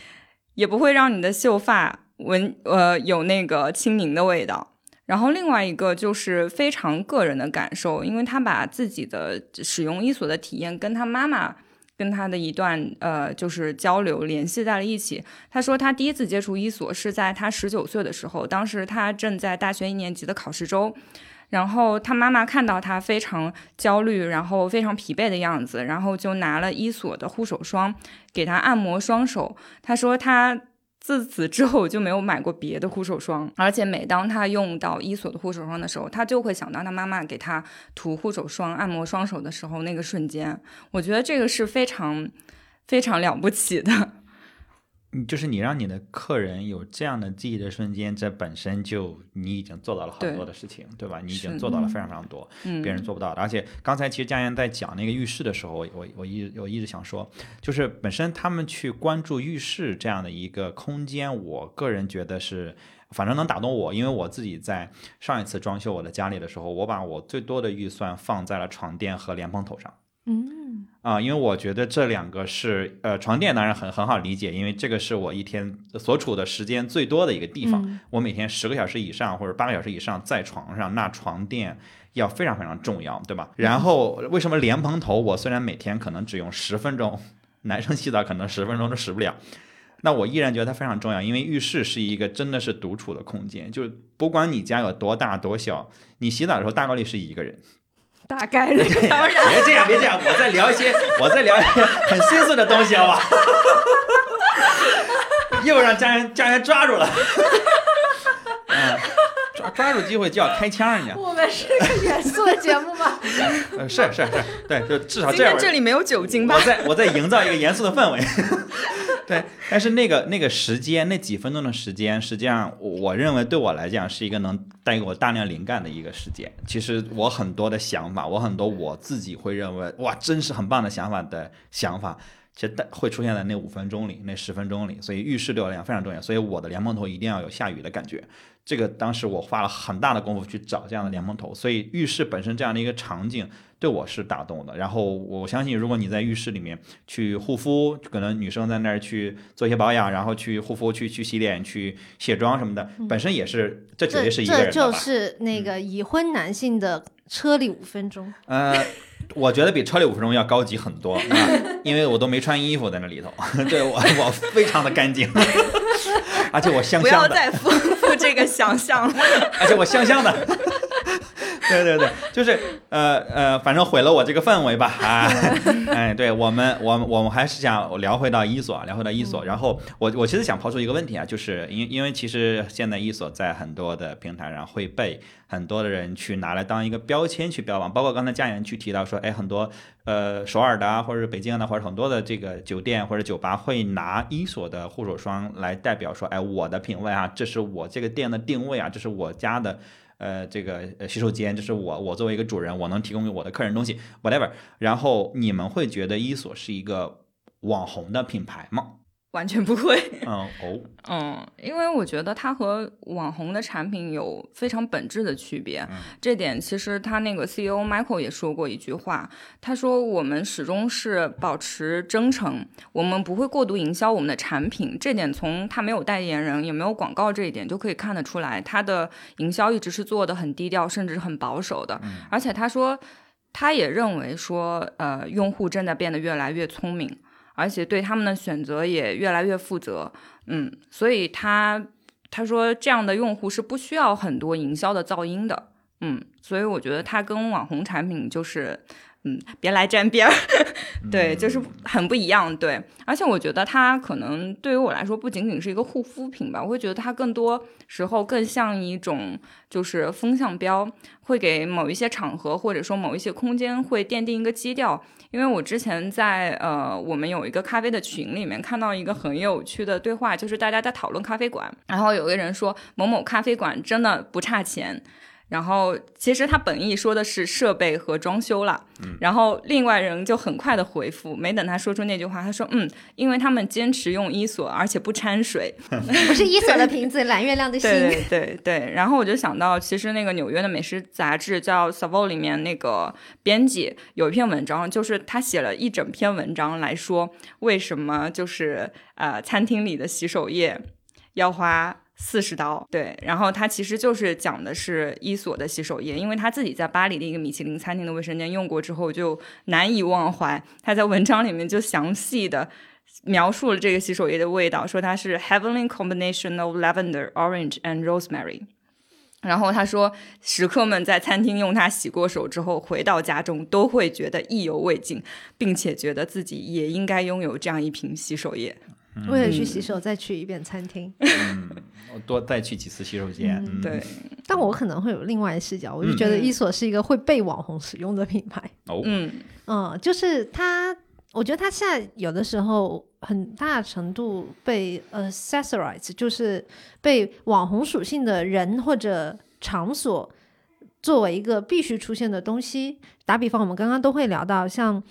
也不会让你的秀发闻呃有那个轻盈的味道。然后另外一个就是非常个人的感受，因为他把自己的使用伊索的体验跟他妈妈。”跟他的一段呃，就是交流联系在了一起。他说他第一次接触伊索是在他十九岁的时候，当时他正在大学一年级的考试周，然后他妈妈看到他非常焦虑，然后非常疲惫的样子，然后就拿了伊索的护手霜给他按摩双手。他说他。自此之后我就没有买过别的护手霜，而且每当他用到伊索的护手霜的时候，他就会想到他妈妈给他涂护手霜、按摩双手的时候那个瞬间。我觉得这个是非常非常了不起的。嗯就是你让你的客人有这样的记忆的瞬间，这本身就你已经做到了很多的事情，对吧？你已经做到了非常非常多。嗯，别人做不到的。而且刚才其实佳妍在讲那个浴室的时候，我我我一我一直想说，就是本身他们去关注浴室这样的一个空间，我个人觉得是。反正能打动我，因为我自己在上一次装修我的家里的时候，我把我最多的预算放在了床垫和莲蓬头上。嗯，啊，因为我觉得这两个是呃，床垫当然很很好理解，因为这个是我一天所处的时间最多的一个地方。嗯我每天十个小时以上或者八个小时以上在床上，那床垫要非常非常重要，对吧？然后为什么莲蓬头我虽然每天可能只用十分钟，男生洗澡可能十分钟都使不了。那我依然觉得它非常重要，因为浴室是一个真的是独处的空间，就是不管你家有多大多小，你洗澡的时候大概率是一个人。大概率当然。别这样，别这样，我在聊一些，我在聊一些很心碎的东西，好吧？(laughs) 又让家人家人抓住了，(laughs) 嗯，抓抓住机会就要开枪，人家，我们是个严肃的节目吗？(laughs) 呃，是是是，对，就至少这样。天这里没有酒精吧我？在我在营造一个严肃的氛围，对，但是那个那个时间，那几分钟的时间，实际上我认为对我来讲是一个能带给我大量灵感的一个时间。其实我很多的想法，我很多我自己会认为哇，真是很棒的想法的想法。其实会出现在那五分钟里，那十分钟里，所以浴室对我来讲非常重要。所以我的莲蓬头一定要有下雨的感觉。这个当时我花了很大的功夫去找这样的莲蓬头，所以浴室本身这样的一个场景对我是打动的。然后我相信，如果你在浴室里面去护肤，可能女生在那儿去做一些保养，然后去护肤、去去洗脸、去卸妆什么的，本身也是这绝对是一个这人的吧？就是那个已婚男性的车里五分钟。呃，我觉得比车里五分钟要高级很多啊，(laughs) 因为我都没穿衣服在那里头，(laughs) 对我我非常的干净，(laughs) 而且我香香的不要再丰富这个想象了。而且我香香的。(laughs) 对对对，就是呃呃，反正毁了我这个氛围吧啊！(laughs) 哎，对我们我们我们还是想聊回到伊索，聊回到伊索。然后我我其实想抛出一个问题啊，就是因因为其实现在伊索在很多的平台上会被很多的人去拿来当一个标签去标榜，包括刚才佳妍去提到说，哎，很多呃首尔的啊，或者北京的，或者很多的这个酒店或者酒吧会拿伊索的护手霜来代表说，哎，我的品味啊，这是我这个店的定位啊，这是我家的。呃，这个呃洗手间，就是我我作为一个主人，我能提供给我的客人东西，whatever。然后你们会觉得伊索是一个网红的品牌吗？完全不会。嗯哦，(laughs) 嗯，因为我觉得它和网红的产品有非常本质的区别。嗯这点其实他那个 CEO Michael 也说过一句话，他说我们始终是保持真诚，我们不会过度营销我们的产品。这点从他没有代言人也没有广告这一点就可以看得出来，他的营销一直是做的很低调，甚至是很保守的。而且他说，他也认为说，呃，用户正在变得越来越聪明。而且对他们的选择也越来越负责，嗯，所以他他说这样的用户是不需要很多营销的噪音的，嗯，所以我觉得它跟网红产品就是，嗯，别来沾边儿，(laughs) 对，就是很不一样，对，而且我觉得它可能对于我来说不仅仅是一个护肤品吧，我会觉得它更多时候更像一种就是风向标，会给某一些场合或者说某一些空间会奠定一个基调。因为我之前在呃我们有一个咖啡的群里面看到一个很有趣的对话，就是大家在讨论咖啡馆，然后有个人说某某咖啡馆真的不差钱。然后其实他本意说的是设备和装修了，然后另外人就很快的回复，没等他说出那句话，他说嗯，因为他们坚持用伊索，而且不掺水，(laughs) 不是伊索的瓶子，蓝月亮的心。对对对对，然后我就想到，其实那个纽约的美食杂志叫《Savoy》里面那个编辑有一篇文章，就是他写了一整篇文章来说为什么就是呃餐厅里的洗手液要花。四十刀，对，然后他其实就是讲的是伊索的洗手液，因为他自己在巴黎的一个米其林餐厅的卫生间用过之后就难以忘怀。他在文章里面就详细的描述了这个洗手液的味道，说它是 heavenly combination of lavender, orange and rosemary。然后他说，食客们在餐厅用它洗过手之后，回到家中都会觉得意犹未尽，并且觉得自己也应该拥有这样一瓶洗手液。为了去洗手，再去一遍餐厅。我 (laughs) (laughs) 多再去几次洗手间。嗯，对，但我可能会有另外的视角，我就觉得伊索是一个会被网红使用的品牌。哦，嗯，嗯，就是它我觉得它现在有的时候很大程度被 accessorize，就是被网红属性的人或者场所作为一个必须出现的东西。打比方，我们刚刚都会聊到像。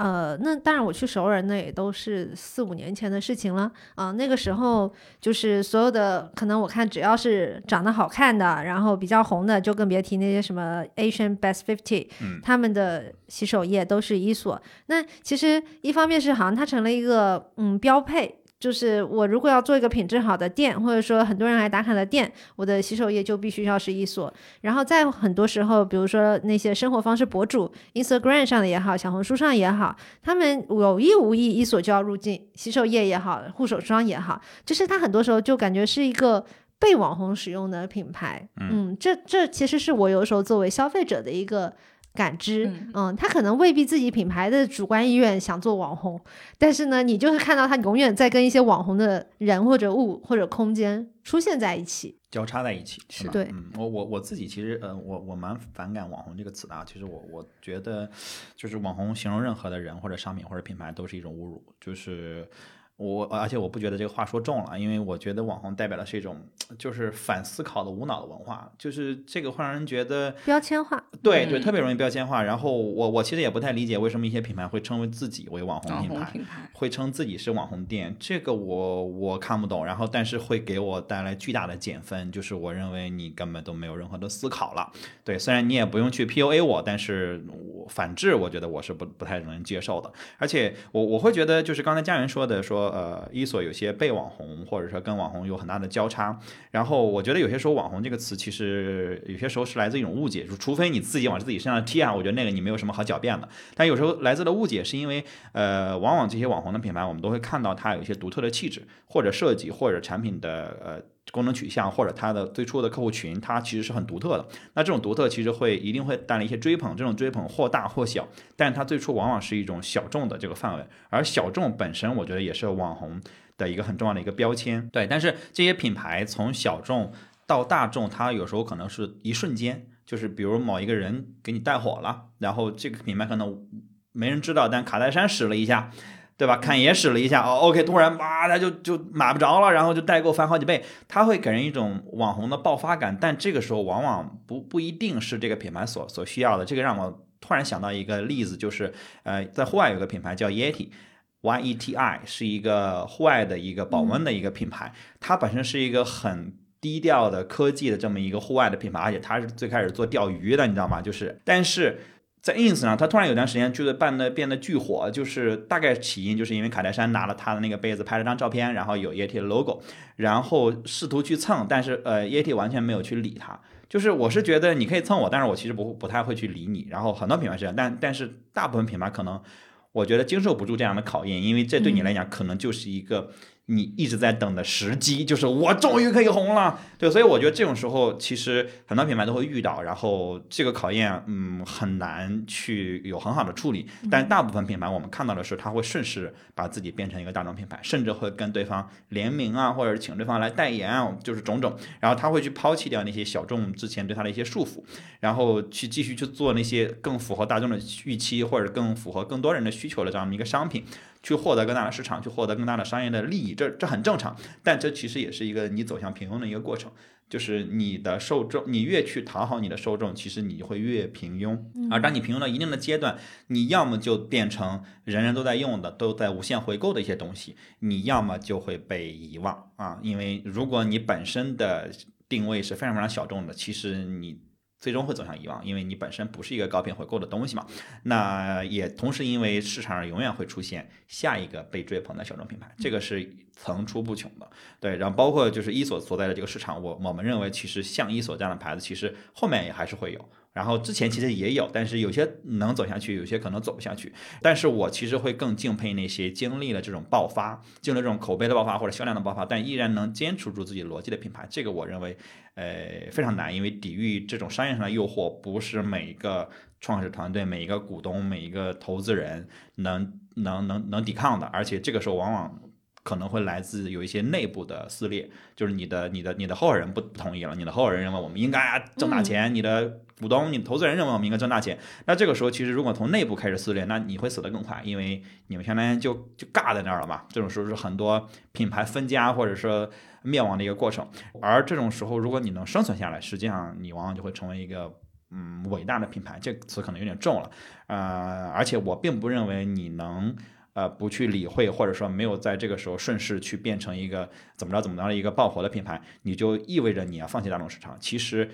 呃，那当然，我去熟人那也都是四五年前的事情了啊、那个时候就是所有的，可能我看只要是长得好看的，然后比较红的，就更别提那些什么 Asian Best Fifty，、嗯他们的洗手液都是伊索。那其实一方面是好像它成了一个嗯标配。就是我如果要做一个品质好的店，或者说很多人来打卡的店，我的洗手液就必须要是一所。然后在很多时候，比如说那些生活方式博主，Instagram 上的也好，小红书上也好，他们有意无意一所就要入境，洗手液也好，护手霜也好，就是它很多时候就感觉是一个被网红使用的品牌。嗯，这这其实是我有时候作为消费者的一个。感知，嗯嗯，他可能未必自己品牌的主观意愿想做网红，但是呢，你就是看到他永远在跟一些网红的人或者物或者空间出现在一起。交叉在一起，是吧？对嗯，我我我自己其实，呃，我我蛮反感“网红”这个词的啊。其实我我觉得，就是网红形容任何的人或者商品或者品牌都是一种侮辱。就是我，而且我不觉得这个话说重了，因为我觉得网红代表的是一种就是反思考的无脑的文化，就是这个会让人觉得标签化，对对，嗯特别容易标签化。然后我我其实也不太理解为什么一些品牌会称为自己为网红品牌。品牌，会称自己是网红店，这个我我看不懂，然后但是会给我带来巨大的减分，就是我认为你根本都没有任何的思考了。对，虽然你也不用去 PUA 我，但是我反制，我觉得我是不不太能接受的。而且我我会觉得，就是刚才家园说的，说呃，伊索有些被网红，或者说跟网红有很大的交叉。然后我觉得有些时候“网红”这个词，其实有些时候是来自一种误解，就除非自己往自己身上贴啊，我觉得那个你没有什么好狡辩的。但有时候来自的误解是因为，呃，往往这些网红的品牌，我们都会看到它有一些独特的气质，或者设计，或者产品的呃功能取向，或者它的最初的客户群，它其实是很独特的。那这种独特其实会一定会带来一些追捧，这种追捧或大或小，但是它最初往往是一种小众的这个范围，而小众本身，我觉得也是网红的一个很重要的一个标签。对，但是这些品牌从小众到大众，它有时候可能是一瞬间，就是比如某一个人给你带火了，然后这个品牌可能没人知道，但卡戴珊使了一下。对吧？侃爷使了一下，哦，OK，突然哇，他就就买不着了，然后就代购翻好几倍，他会给人一种网红的爆发感，但这个时候往往不不一定是这个品牌所所需要的。这个让我突然想到一个例子，就是呃，在户外有个品牌叫 Yeti。Y E T I 是一个户外的一个保温的一个品牌，它本身是一个很低调的科技的这么一个户外的品牌，而且它是最开始做钓鱼的，你知道吗？就是，但是在 ins 上，它突然有段时间就是办的变得巨火，就是大概起因就是因为卡戴珊拿了他的那个杯子拍了张照片，然后有 Yeti 的 logo，然后试图去蹭，但是呃 Yeti 完全没有去理他。就是我是觉得你可以蹭我，但是我其实不不太会去理你。然后很多品牌是这样，但但是大部分品牌可能我觉得经受不住这样的考验，因为这对你来讲可能就是一个你一直在等的时机，就是我终于可以红了。对，所以我觉得这种时候其实很多品牌都会遇到，然后这个考验嗯很难去有很好的处理。但大部分品牌我们看到的是，它会顺势把自己变成一个大众品牌，甚至会跟对方联名啊，或者是请对方来代言啊，就是种种。然后他会去抛弃掉那些小众之前对他的一些束缚，然后去继续去做那些更符合大众的预期，或者更符合更多人的需求的这样的一个商品，去获得更大的市场，去获得更大的商业的利益，这这很正常。但这其实也是一个你走向平庸的一个过程。就是你的受众，你越去讨好你的受众，其实你会越平庸。而当你平庸到一定的阶段，你要么就变成人人都在用的、都在无限回购的一些东西，你要么就会被遗忘啊。因为如果你本身的定位是非常非常小众的，其实你最终会走向遗忘，因为你本身不是一个高频回购的东西嘛。那也同时因为市场上永远会出现下一个被追捧的小众品牌，这个是层出不穷的。对，然后包括就是伊索所在的这个市场，我我们认为其实像伊索这样的牌子，其实后面也还是会有。然后之前其实也有，但是有些能走下去，有些可能走不下去。但是我其实会更敬佩那些经历了这种爆发，经历了这种口碑的爆发或者销量的爆发，但依然能坚持住自己逻辑的品牌。这个我认为，呃，非常难，因为抵御这种商业上的诱惑，不是每一个创始团队、每一个股东、每一个投资人能能能能抵抗的。而且这个时候往往。可能会来自有一些内部的撕裂，就是你的你的你的合伙人不不同意了，你的合伙人认为我们应该挣大钱，你的股东、你投资人认为我们应该挣大钱。那这个时候，其实如果从内部开始撕裂，那你会死得更快，因为你们相当于就就尬在那儿了嘛。这种时候是很多品牌分家或者说灭亡的一个过程。而这种时候，如果你能生存下来，实际上你往往就会成为一个嗯伟大的品牌。这个词可能有点重了，呃，而且我并不认为你能。呃，不去理会，或者说没有在这个时候顺势去变成一个怎么着怎么着的一个爆火的品牌，你就意味着你要放弃大众市场。其实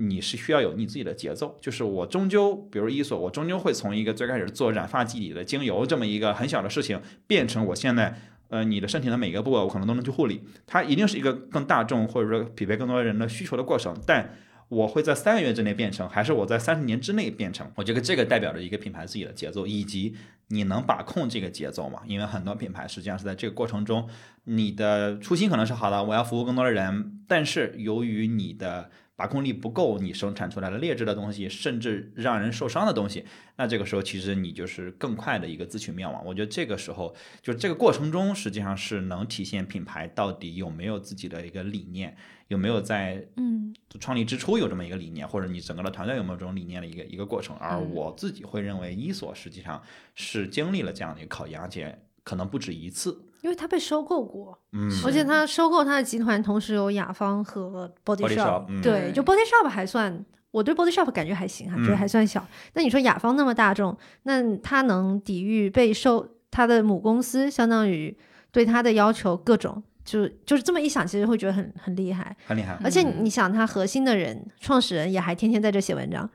你是需要有你自己的节奏。就是我终究，比如伊索，我终究会从一个最开始做染发剂里的精油这么一个很小的事情，变成我现在，呃，你的身体的每个部位我可能都能去护理。它一定是一个更大众或者说匹配更多人的需求的过程，但。我会在三个月之内变成，还是我在三十年之内变成？我觉得这个代表着一个品牌自己的节奏，以及你能把控这个节奏吗？因为很多品牌实际上是在这个过程中，你的初心可能是好的，我要服务更多的人，但是由于你的。把控力不够，你生产出来的劣质的东西，甚至让人受伤的东西，那这个时候其实你就是更快的一个自取灭亡。我觉得这个时候，就这个过程中，实际上是能体现品牌到底有没有自己的一个理念，有没有在嗯创立之初有这么一个理念，或者你整个的团队有没有这种理念的一个一个过程。而嗯我自己会认为，伊索实际上是经历了这样的一个考验，而且可能不止一次。因为他被收购过，嗯，而且他收购他的集团同时有雅芳和 Body Body Shop，嗯。对，就 Body Shop 还算，我对 Body Shop 感觉还行，还觉得嗯。还算小。那你说雅芳那么大众，那他能抵御被收他的母公司，相当于对他的要求各种，就就是这么一想，其实会觉得很很厉害。很厉害。而且嗯你想，他核心的人、创始人也还天天在这写文章，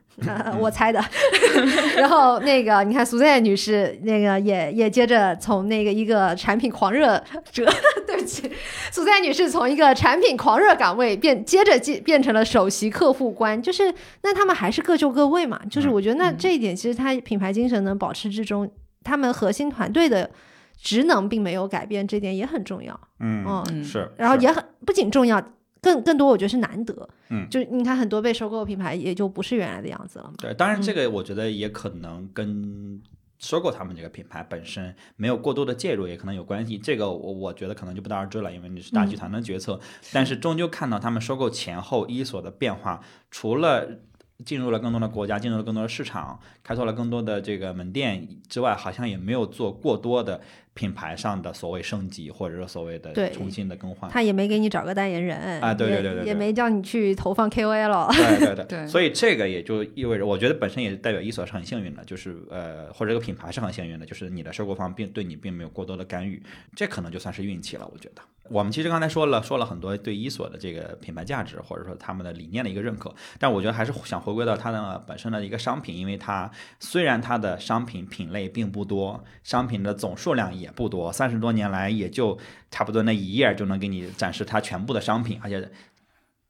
我猜的。(laughs) 然后那个，你看苏赛女士，那个也也接着从那个一个产品狂热者，(laughs) 对不起，苏赛女士从一个产品狂热岗位变，接着变变成了首席客户官，就是那他们还是各就各位嘛。就是我觉得那嗯这一点，其实他品牌精神能保持之中，他们核心团队的职能并没有改变，这点也很重要。嗯，嗯是。然后也很不仅重要，更更多我觉得是难得。嗯就是你看很多被收购的品牌也就不是原来的样子了嘛。对，当然这嗯个我觉得也可能跟收购他们这个品牌本身没有过多的介入也可能有关系。这个我我觉得可能就不得而知了，因为你是大集团的决策。但是终究看到他们收购前后伊索的变化，除了进入了更多的国家，进入了更多的市场，开拓了更多的这个门店之外，好像也没有做过多的品牌上的所谓升级，或者说所谓的对重新的更换。他也没给你找个代言人啊对对对对对也没叫你去投放 KOL。对对对，对 (laughs) 所以这个也就意味着，我觉得本身也代表伊索是很幸运的，就是呃，或者这个品牌是很幸运的，就是你的收购方并对你并没有过多的干预，这可能就算是运气了，我觉得。我们其实刚才说了说了很多对伊索的这个品牌价值，或者说他们的理念的一个认可，但我觉得还是想回归到它的本身的一个商品，因为它虽然它的商品品类并不多，商品的总数量也也不多，三十多年来也就差不多那一页就能给你展示它全部的商品，而且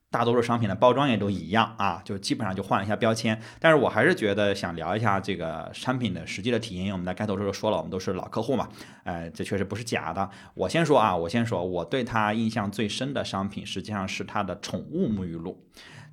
大多数商品的包装也都一样啊，就基本上就换了一下标签。但是我还是觉得想聊一下这个产品的实际的体验，因为我们在开头的时候说了，我们都是老客户嘛，呃，这确实不是假的。我先说啊，我先说，我对它印象最深的商品实际上是它的宠物沐浴露。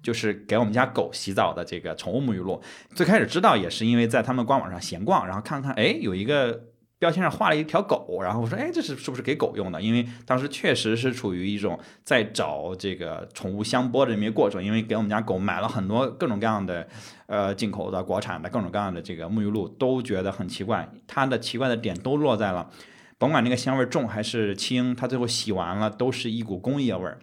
就是给我们家狗洗澡的这个宠物沐浴露，最开始知道也是因为在他们官网上闲逛，然后看看，哎，有一个标签上画了一条狗，然后我说，哎，这是是不是给狗用的？因为当时确实是处于一种在找这个宠物香波的这么一个过程，因为给我们家狗买了很多各种各样的，呃，进口的、国产的各种各样的这个沐浴露，都觉得很奇怪。它的奇怪的点都落在了，甭管那个香味重还是轻，它最后洗完了都是一股工业味儿，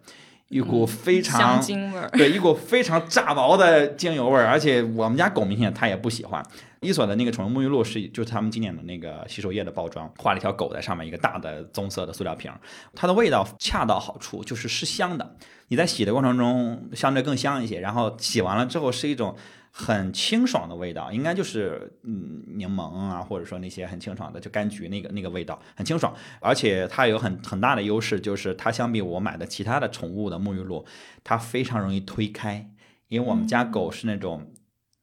一股非常、香精味儿。对，一股非常炸毛的精油味儿，而且我们家狗明显它也不喜欢。伊索的那个宠物沐浴露是就是他们经典的那个洗手液的包装，画了一条狗在上面，一个大的棕色的塑料瓶，它的味道恰到好处，就是是香的。你在洗的过程中相对更香一些，然后洗完了之后是一种很清爽的味道，应该就是嗯柠檬啊，或者说那些很清爽的就柑橘那个那个味道很清爽，而且它有很很大的优势，就是它相比我买的其他的宠物的沐浴露，它非常容易推开，因为我们家狗是那种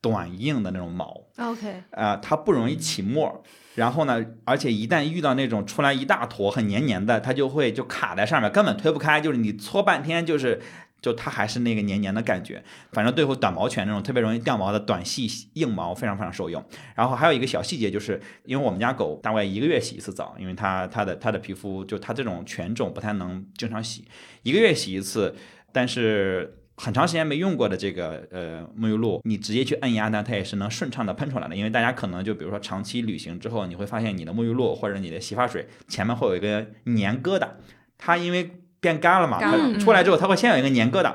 短硬的那种毛，OK，呃，它不容易起沫。然后呢，而且一旦遇到那种出来一大坨很黏黏的，它就会就卡在上面，根本推不开。就是你搓半天，就是就它还是那个黏黏的感觉。反正对付短毛犬那种特别容易掉毛的短细硬毛非常非常受用。然后还有一个小细节，就是因为我们家狗大概一个月洗一次澡，因为它它的它的皮肤就它这种犬种不太能经常洗，一个月洗一次，但是。很长时间没用过的这个呃沐浴露，你直接去按压它，它也是能顺畅的喷出来的。因为大家可能就比如说长期旅行之后，你会发现你的沐浴露或者你的洗发水前面会有一个粘疙瘩，它因为变干了嘛，它出来之后它会先有一个粘疙瘩。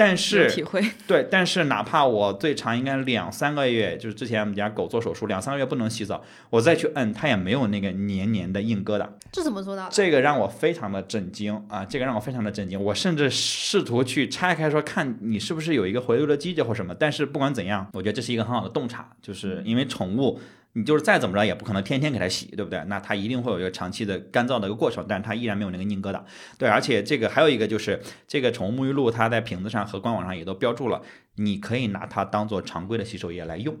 但是体会，(laughs) 对，但是哪怕我最长应该两三个月，就是之前我们家狗做手术两三个月不能洗澡，我再去摁它也没有那个黏黏的硬疙瘩。这怎么做到的？这个让我非常的震惊啊！这个让我非常的震惊，我甚至试图去拆开说，看你是不是有一个回流的机制或什么。但是不管怎样，我觉得这是一个很好的洞察，就是因为宠物，你就是再怎么着也不可能天天给它洗，对不对？那它一定会有一个长期的干燥的一个过程，但是它依然没有那个硬疙瘩。对，而且这个还有一个就是这个宠物沐浴露，它在瓶子上和官网上也都标注了，你可以拿它当做常规的洗手液来用。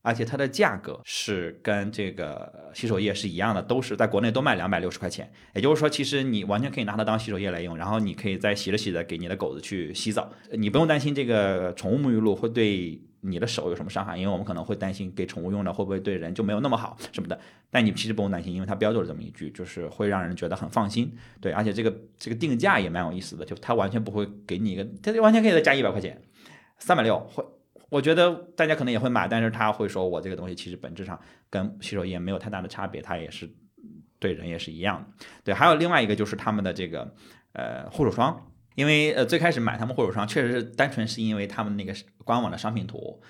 而且它的价格是跟这个洗手液是一样的，都是在国内都卖两百六十块钱。也就是说，其实你完全可以拿它当洗手液来用，然后你可以再洗着洗着给你的狗子去洗澡，你不用担心这个宠物沐浴露会对你的手有什么伤害，因为我们可能会担心给宠物用的会不会对人就没有那么好什么的。但你其实不用担心，因为它标注了这么一句，就是会让人觉得很放心。对，而且这个这个定价也蛮有意思的，就它完全不会给你一个，它完全可以再加一百块钱，三百六会。我觉得大家可能也会买，但是他会说我这个东西其实本质上跟洗手液没有太大的差别，它也是对人也是一样的。对，还有另外一个就是他们的这个呃护手霜，因为呃最开始买他们护手霜确实是单纯是因为他们那个官网的商品图。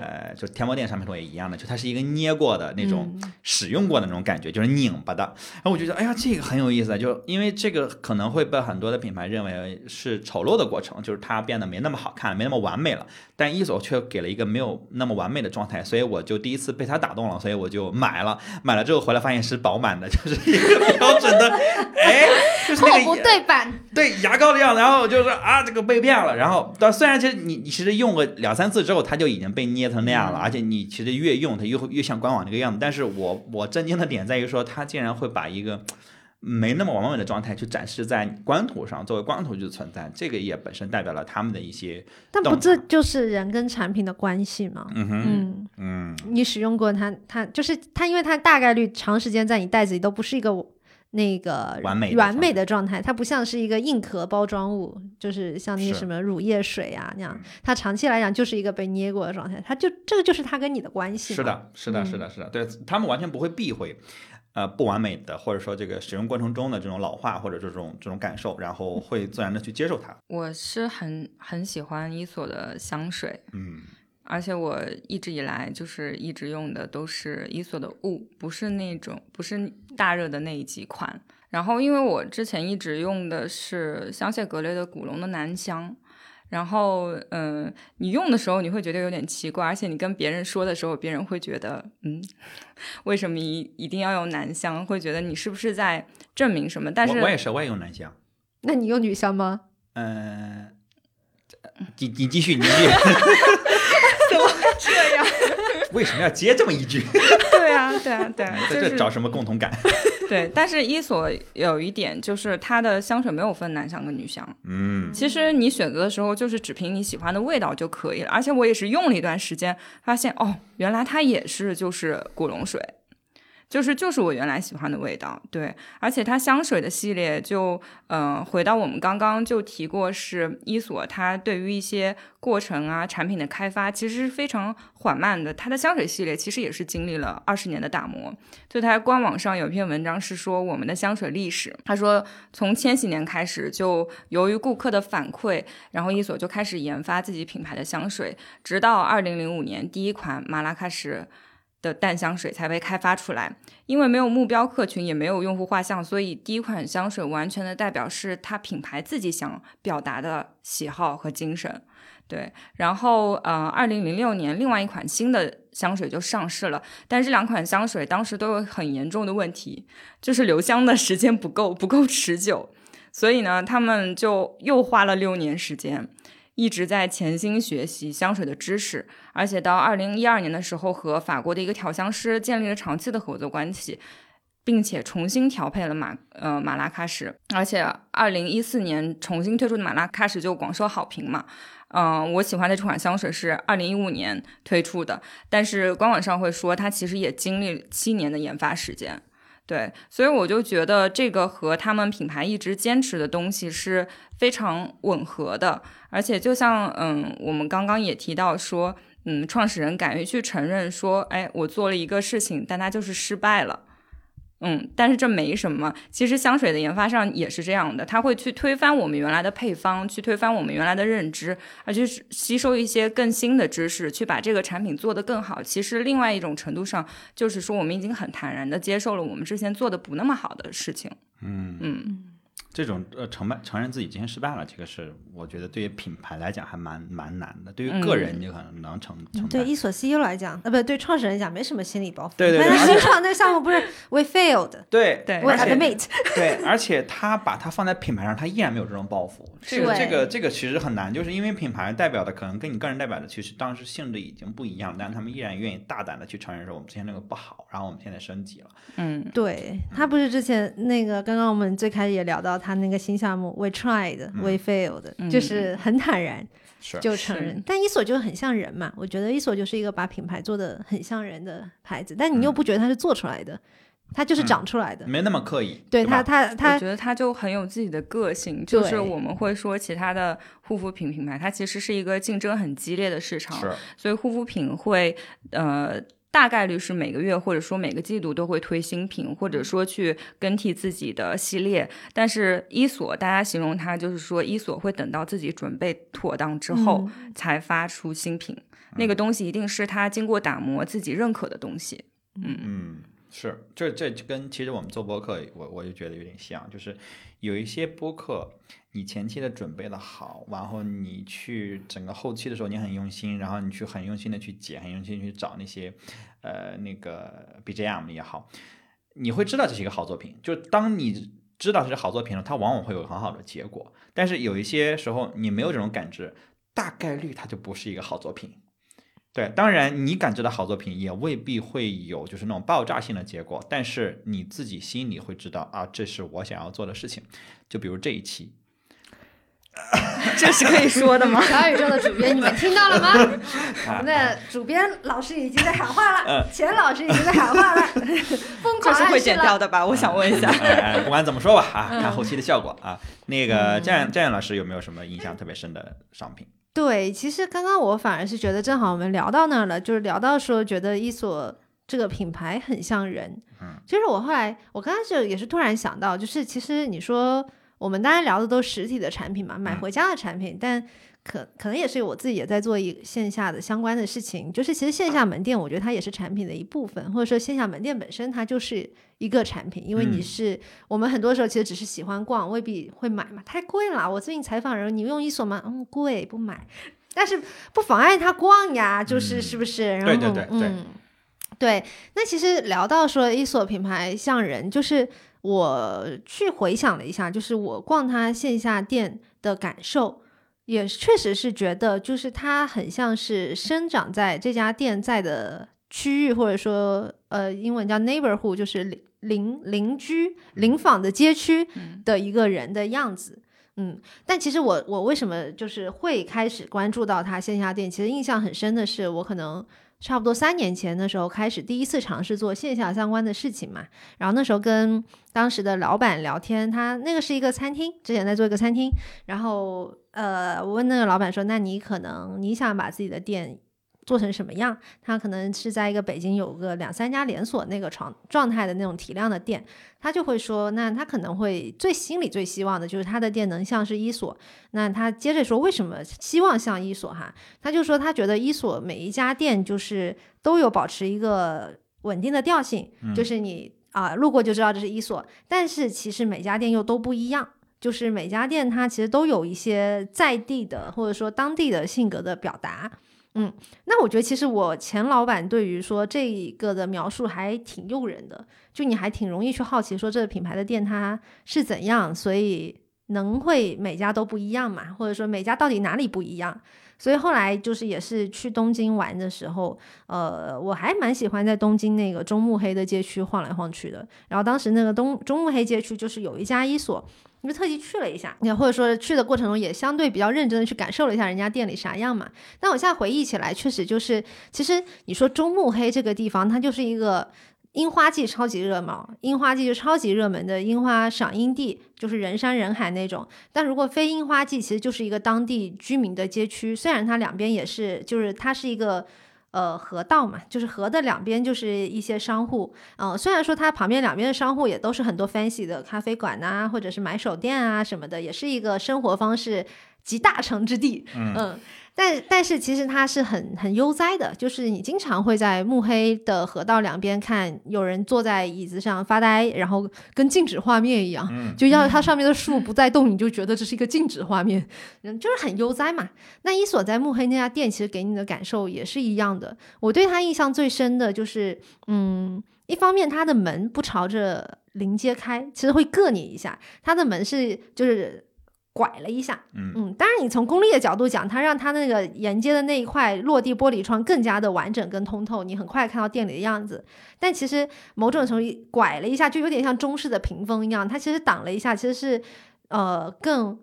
呃，就天猫店商品图也一样的，就它是一个捏过的那种、使用过的那种感觉，就是拧巴的。然后我就觉得，哎呀，这个很有意思，就因为这个可能会被很多的品牌认为是丑陋的过程，就是它变得没那么好看，没那么完美了。但一索却给了一个没有那么完美的状态，所以我就第一次被它打动了，所以我就买了。买了之后回来发现是饱满的，就是一个标准的，哎，就是那个货不对版，对牙膏的样子，然后就是啊，这个被骗了。然后，但虽然其实你你其实用个两三次之后，它就已经被捏成那样了，而且你其实越用它越会越像官网那个样子。但是我我震惊的点在于说，它竟然会把一个没那么完美的状态去展示在官图上，作为官图就存在，这个也本身代表了他们的一些但不这就是人跟产品的关系吗？嗯哼嗯，嗯你使用过它，它就是它，因为它大概率长时间在你袋子里都不是一个那个完美的完美状态的状态，它不像是一个硬壳包装物，就是像那什么乳液水啊那样嗯，它长期来讲就是一个被捏过的状态，它就这个就是它跟你的关系。是，的，是的，嗯是的，是的，对他们完全不会避讳，呃，不完美的或者说这个使用过程中的这种老化或者这种这种感受，然后会自然的去接受它。我是很很喜欢伊索的香水，嗯而且我一直以来就是一直用的都是伊索的雾，不是那种不是大热的那一几款。然后因为我之前一直用的是香榭格雷的古龙的男香，然后嗯、呃你用的时候你会觉得有点奇怪，而且你跟别人说的时候，别人会觉得嗯，(laughs) 为什么一一定要用男香？会觉得你是不是在证明什么？但是我我也是，我也用男香。那你用女香吗？嗯、你你继续，你继续。(laughs) 这样，为什么要接这么一句？对啊，对啊，对啊，(laughs) 就是在这找什么共同感？(laughs) 对，但是伊索有一点就是它的香水没有分男香跟女香，嗯其实你选择的时候就是只凭你喜欢的味道就可以了。而且我也是用了一段时间，发现哦，原来它也是就是古龙水。就是就是我原来喜欢的味道，对，而且它香水的系列就，嗯、回到我们刚刚就提过，是伊索它对于一些过程啊、产品的开发其实是非常缓慢的。它的香水系列其实也是经历了二十年的打磨。就它官网上有一篇文章是说我们的香水历史，他说从千禧年开始，就由于顾客的反馈，然后伊索就开始研发自己品牌的香水，直到二零零五年第一款马拉喀什。的淡香水才被开发出来，因为没有目标客群，也没有用户画像，所以第一款香水完全的代表是它品牌自己想表达的喜好和精神。对，然后呃，二零零六年另外一款新的香水就上市了，但这两款香水当时都有很严重的问题，就是留香的时间不够，不够持久，所以呢，他们就又花了六年时间。一直在潜心学习香水的知识，而且到二零一二年的时候，和法国的一个调香师建立了长期的合作关系。并且重新调配了马呃马拉喀什，而且二零一四年重新推出的马拉喀什就广受好评嘛。嗯、我喜欢的这款香水是二零一五年推出的，但是官网上会说它其实也经历七年的研发时间。对，所以我就觉得这个和他们品牌一直坚持的东西是非常吻合的，而且就像嗯，我们刚刚也提到说，嗯，创始人敢于去承认说，哎，我做了一个事情，但它就是失败了。嗯，但是这没什么。其实香水的研发上也是这样的，它会去推翻我们原来的配方，去推翻我们原来的认知，而去吸收一些更新的知识，去把这个产品做得更好。其实另外一种程度上，就是说我们已经很坦然的接受了我们之前做的不那么好的事情。嗯嗯，这种呃承败承认自己今天失败了，这个是我觉得对于品牌来讲还蛮蛮难的。对于个人，你可能能承承。对伊索 CEO 来讲，呃，不对创始人来讲没什么心理包袱。对对对新创那个项目不是 we failed，(laughs) 对对 we 而且 admit，对，而且他把它放在品牌上，他依然没有这种包袱。这个这个这个其实很难，就是因为品牌代表的可能跟你个人代表的其实当时性质已经不一样，但是他们依然愿意大胆的去承认说我们之前那个不好，然后我们现在升级了。嗯，对他不是之前那个，刚刚我们最开始也聊到他那个新项目，we tried，we failed，、嗯就是很坦然就承认。但伊索就很像人嘛，我觉得伊索就是一个把品牌做的很像人的牌子，但你又不觉得它是做出来的，它就是长出来的。没那么刻意，对吧他，他我他觉得它就很有自己的个性，就是我们会说其他的护肤品品牌，它其实是一个竞争很激烈的市场，所以护肤品会呃。大概率是每个月或者说每个季度都会推新品，或者说去更替自己的系列。但是伊索，大家形容它就是说，伊索会等到自己准备妥当之后才发出新品，那个东西一定是他经过打磨、自己认可的东西。嗯嗯，是，这这跟其实我们做博客，我我就觉得有点像，就是有一些播客，你前期的准备的好，然后你去整个后期的时候你很用心，然后你去很用心的去剪，很用心去找那些呃那个 BGM 也好，你会知道这是一个好作品。就当你知道这是好作品了，它往往会有很好的结果。但是有一些时候你没有这种感知，大概率它就不是一个好作品。对，当然你感知的好作品也未必会有就是那种爆炸性的结果，但是你自己心里会知道啊，这是我想要做的事情。就比如这一期，(laughs) 这是可以说的吗？(laughs) 小宇宙的主编，你们听到了吗？(laughs) 我们的主编老师已经在喊话了，钱老师已经在喊话了，疯这是会。剪掉的吧？我想问一下。哎哎，不管怎么说吧啊，看后期的效果啊。那个佳远佳远老师有没有什么印象特别深的商品？对，其实刚刚我反而是觉得，正好我们聊到那儿了，就是聊到说，觉得伊索这个品牌很像人。嗯，就是我后来，我刚开始也是突然想到，就是其实你说我们当然聊的都是实体的产品嘛，买嗯回家的产品，但可可能也是我自己也在做一线下的相关的事情，就是其实线下门店，我觉得它也是产品的一部分，或者说线下门店本身它就是一个产品，因为你嗯是、我们很多时候其实只是喜欢逛，未必会买嘛，太贵了。我最近采访人，你用伊索吗？嗯，贵，不买。但是不妨碍他逛呀，就是嗯是不是？然后对对对对嗯，对。那其实聊到说伊索品牌像人，就是我去回想了一下，就是我逛他线下店的感受，也确实是觉得，就是它很像是生长在这家店在的区域，或者说呃，英文叫 neighborhood，就是邻邻邻居邻坊的街区的一个人的样子。嗯，但其实我我为什么就是会开始关注到他线下店？其实印象很深的是，我可能差不多三年前的时候开始第一次尝试做线下相关的事情嘛。然后那时候跟当时的老板聊天，他那个是一个餐厅，之前在做一个餐厅。然后呃，我问那个老板说：“那你可能你想把自己的店做成什么样？”他可能是在一个北京有个两三家连锁那个状状态的那种体量的店。他就会说，那他可能会最心里最希望的就是他的店能像是伊索。那他接着说，为什么希望像伊索哈？他就说他觉得伊索每一家店就是都有保持一个稳定的调性，就是你啊、路过就知道这是伊索，但是其实每家店又都不一样。就是每家店它其实都有一些在地的或者说当地的性格的表达，嗯，那我觉得其实我前老板对于说这一个的描述还挺诱人的，就你还挺容易去好奇说这个品牌的店它是怎样，所以能会每家都不一样嘛，或者说每家到底哪里不一样？所以后来就是也是去东京玩的时候，呃，我还蛮喜欢在东京那个中目黑的街区晃来晃去的。然后当时那个东中目黑街区就是有一家伊索，你就特地去了一下，也或者说去的过程中也相对比较认真的去感受了一下人家店里啥样嘛。但我现在回忆起来，确实就是，其实你说中目黑这个地方，它就是一个。樱花季超级热闹，樱花季就超级热门的樱花赏樱地，就是人山人海那种。但如果非樱花季，其实就是一个当地居民的街区。虽然它两边也是，就是它是一个呃河道嘛，就是河的两边就是一些商户。嗯、虽然说它旁边两边的商户也都是很多 fancy 的咖啡馆呐、或者是买手店啊什么的，也是一个生活方式集大成之地。嗯但但是其实它是很很悠哉的，就是你经常会在目黑的河道两边看有人坐在椅子上发呆，然后跟静止画面一样，嗯就要它上面的树不再动，你就觉得这是一个静止画面，嗯，就是很悠哉嘛。那伊索在目黑那家店，其实给你的感受也是一样的。我对他印象最深的就是，嗯，一方面它的门不朝着临街开，其实会硌你一下，它的门是就是拐了一下，嗯嗯，当然你从功利的角度讲，它让它那个沿街的那一块落地玻璃窗更加的完整跟通透，你很快看到店里的样子。但其实某种程度拐了一下，就有点像中式的屏风一样，它其实挡了一下，其实是呃更。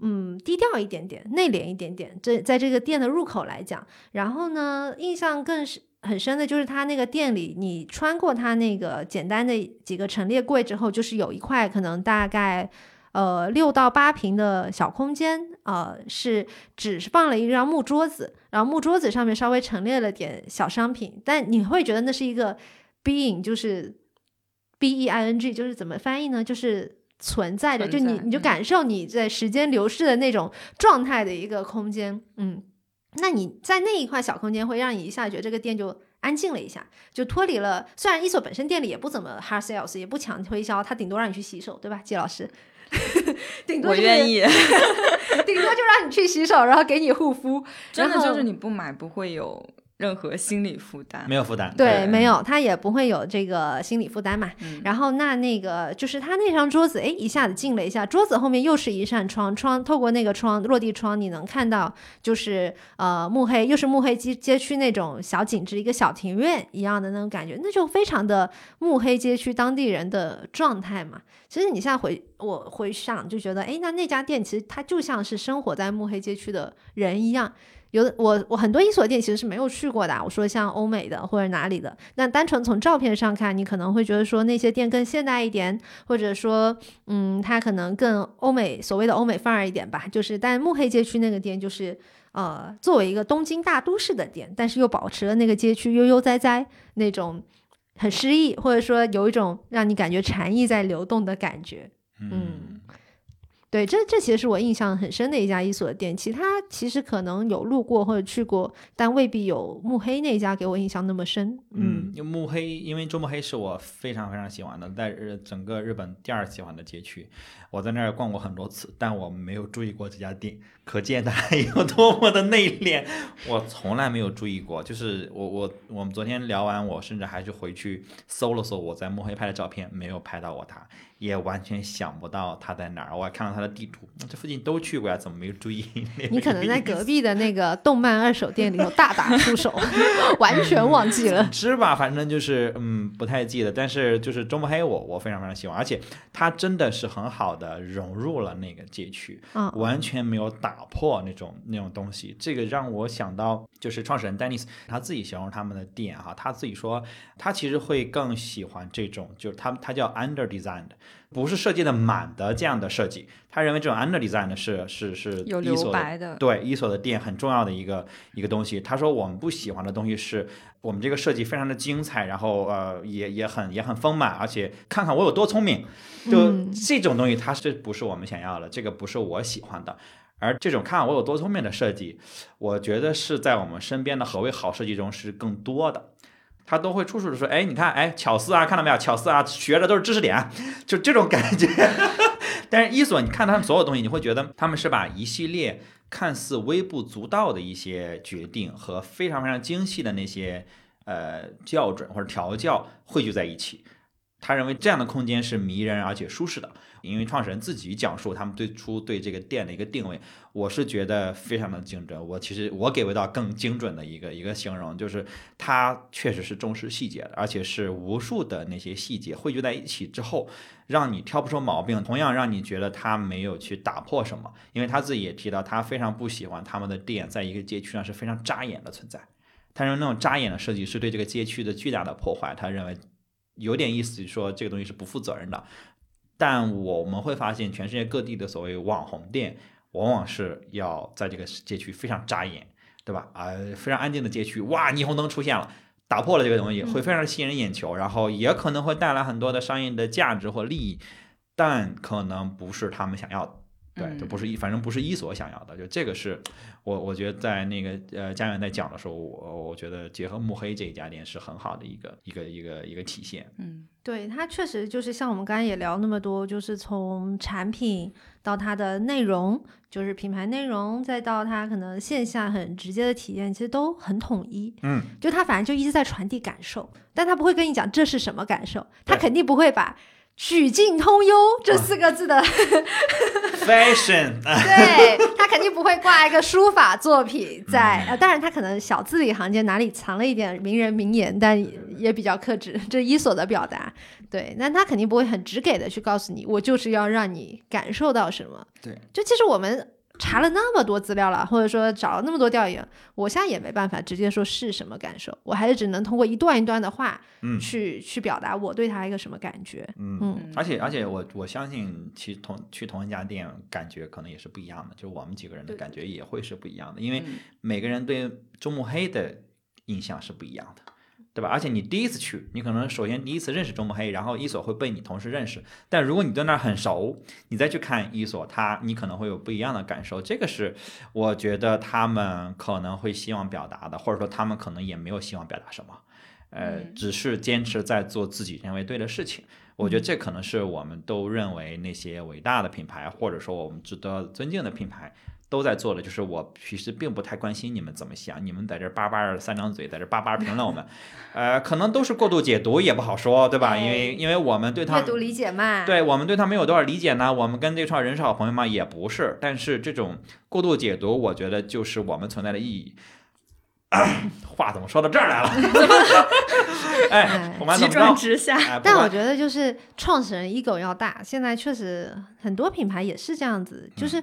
嗯，低调一点点，内敛一点点。这在这个店的入口来讲，然后呢，印象更是很深的就是它那个店里，你穿过它那个简单的几个陈列柜之后，就是有一块可能大概呃六到八平的小空间，呃是只是放了一张木桌子，然后木桌子上面稍微陈列了点小商品，但你会觉得那是一个 being，就是 b e i n g，就是怎么翻译呢？就是存在的，就你你就感受你在时间流逝的那种状态的一个空间，嗯。那你在那一块小空间，会让你一下觉得这个店就安静了一下，就脱离了。虽然伊索本身店里也不怎么 hard sales，也不强推销，它顶多让你去洗手，对吧，季老师？(laughs) 顶多、就是、我愿，意，(laughs) 顶多就让你去洗手，然后给你护肤。真的就是你不买不会有任何心理负担。没有负担。对，没有，他也不会有这个心理负担嘛。嗯然后那那个就是他那张桌子，哎，一下子进了一下，桌子后面又是一扇窗，窗透过那个窗落地窗，你能看到就是呃目黑，又是目黑街街区那种小景致，一个小庭院一样的那种感觉，那就非常的目黑街区当地人的状态嘛。其实你现在回我回想就觉得，哎，那那家店其实它就像是生活在目黑街区的人一样。有的我我很多伊索店其实是没有去过的啊，我说像欧美的或者哪里的，那单纯从照片上看，你可能会觉得说那些店更现代一点，或者说嗯，它可能更欧美所谓的欧美范儿一点吧。就是但目黑街区那个店就是呃，作为一个东京大都市的店，但是又保持了那个街区悠悠哉哉那种很诗意，或者说有一种让你感觉禅意在流动的感觉。嗯，对，这这其实是我印象很深的一家伊索的店，其他其实可能有路过或者去过，但未必有目黑那家给我印象那么深。嗯，因为目黑，因为中目黑是我非常非常喜欢的，在日整个日本第二喜欢的街区，我在那儿逛过很多次，但我没有注意过这家店，可见他有多么的内敛。我从来没有注意过，就是我我我们昨天聊完，我甚至还是回去搜了搜我在墨黑拍的照片，没有拍到过他，也完全想不到他在哪儿。我还看到他的地图，这附近都去过呀，怎么没有注意？(laughs) 你可能在隔壁的那个动漫二手店里头大打出手，(laughs) 完全忘记了。是吧？反正就是嗯，不太记得。但是就是中目黑我，我非常非常喜欢，而且他真的是很好的融入了那个街区，嗯完全没有打破那种那种东西。这个让我想到，就是创始人 Dennis 他自己形容他们的店哈，他自己说他其实会更喜欢这种，就是他他叫 under designed，不是设计的满的这样的设计。他认为这种 under design 是是是有留白的，对伊索的店很重要的一个一个东西。他说我们不喜欢的东西是我们这个设计非常的精彩，然后呃也也很也很丰满，而且看看我有多聪明，就嗯这种东西它是不是我们想要的？这个不是我喜欢的。而这种看我有多聪明的设计，我觉得是在我们身边的何谓好设计中是更多的。他都会处处的说，哎，你看，哎，巧思啊，看到没有？巧思啊，学的都是知识点，就这种感觉。(laughs) 但是伊索，你看他们所有东西，你会觉得他们是把一系列看似微不足道的一些决定和非常非常精细的那些呃校准或者调教汇聚在一起。他认为这样的空间是迷人而且舒适的。因为创始人自己讲述他们最初对这个店的一个定位，我是觉得非常的精准。我其实我给不到更精准的一个一个形容，就是他确实是重视细节的，而且是无数的那些细节汇聚在一起之后，让你挑不出毛病，同样让你觉得他没有去打破什么。因为他自己也提到，他非常不喜欢他们的店在一个街区上是非常扎眼的存在。他认为那种扎眼的设计是对这个街区的巨大的破坏。他认为有点意思，说这个东西是不负责任的。但我们会发现，全世界各地的所谓网红店，往往是要在这个街区非常扎眼，对吧？啊，非常安静的街区，哇，霓虹灯出现了，打破了这个东西，会非常吸引人眼球，然后也可能会带来很多的商业的价值或利益，但可能不是他们想要的。对，就不是一，反正不是一所想要的，就这个是我我觉得在那个呃家园在讲的时候，我我觉得结合慕黑这一家店是很好的一个一个一个一个体现。嗯，对，它确实就是像我们刚刚也聊那么多，就是从产品到它的内容，就是品牌内容，再到它可能线下很直接的体验，其实都很统一。嗯，就它反正就一直在传递感受，但它不会跟你讲这是什么感受，它肯定不会把。曲径通幽这四个字的，(laughs) Fashion，对他肯定不会挂一个书法作品在，呃，当然他可能小字里行间哪里藏了一点名人名言，但也也比较克制，(laughs) 这是伊索的表达。对，那他肯定不会很直给的去告诉你，我就是要让你感受到什么。对，就其实我们查了那么多资料了，或者说找了那么多调研，我现在也没办法直接说是什么感受，我还是只能通过一段一段的话，嗯去去表达我对他一个什么感觉。嗯嗯而且而且我我相信，其实同去同一家店，感觉可能也是不一样的，就我们几个人的感觉也会是不一样的，因为嗯每个人对周慕黑的印象是不一样的。对吧？而且你第一次去，你可能首先第一次认识周慕黑，然后伊索会被你同事认识。但如果你对那儿很熟，你再去看伊索，他你可能会有不一样的感受。这个是我觉得他们可能会希望表达的，或者说他们可能也没有希望表达什么，呃，嗯只是坚持在做自己认为对的事情。我嗯觉得这可能是我们都认为那些伟大的品牌，或者说我们值得尊敬的品牌。都在做的就是我其实并不太关心你们怎么想，你们在这叭叭的三张嘴，在这叭叭评论我们，呃，可能都是过度解读，也不好说，对吧？哎因为因为我们对他们阅读理解嘛，对我们对他没有多少理解呢？我们跟这串人是好朋友吗？也不是。但是这种过度解读，我觉得就是我们存在的意义。(coughs) 话怎么说到这儿来了？(laughs) 哎急转直下。哎，但我觉得就是创始人 ego 要大，现在确实很多品牌也是这样子，就是。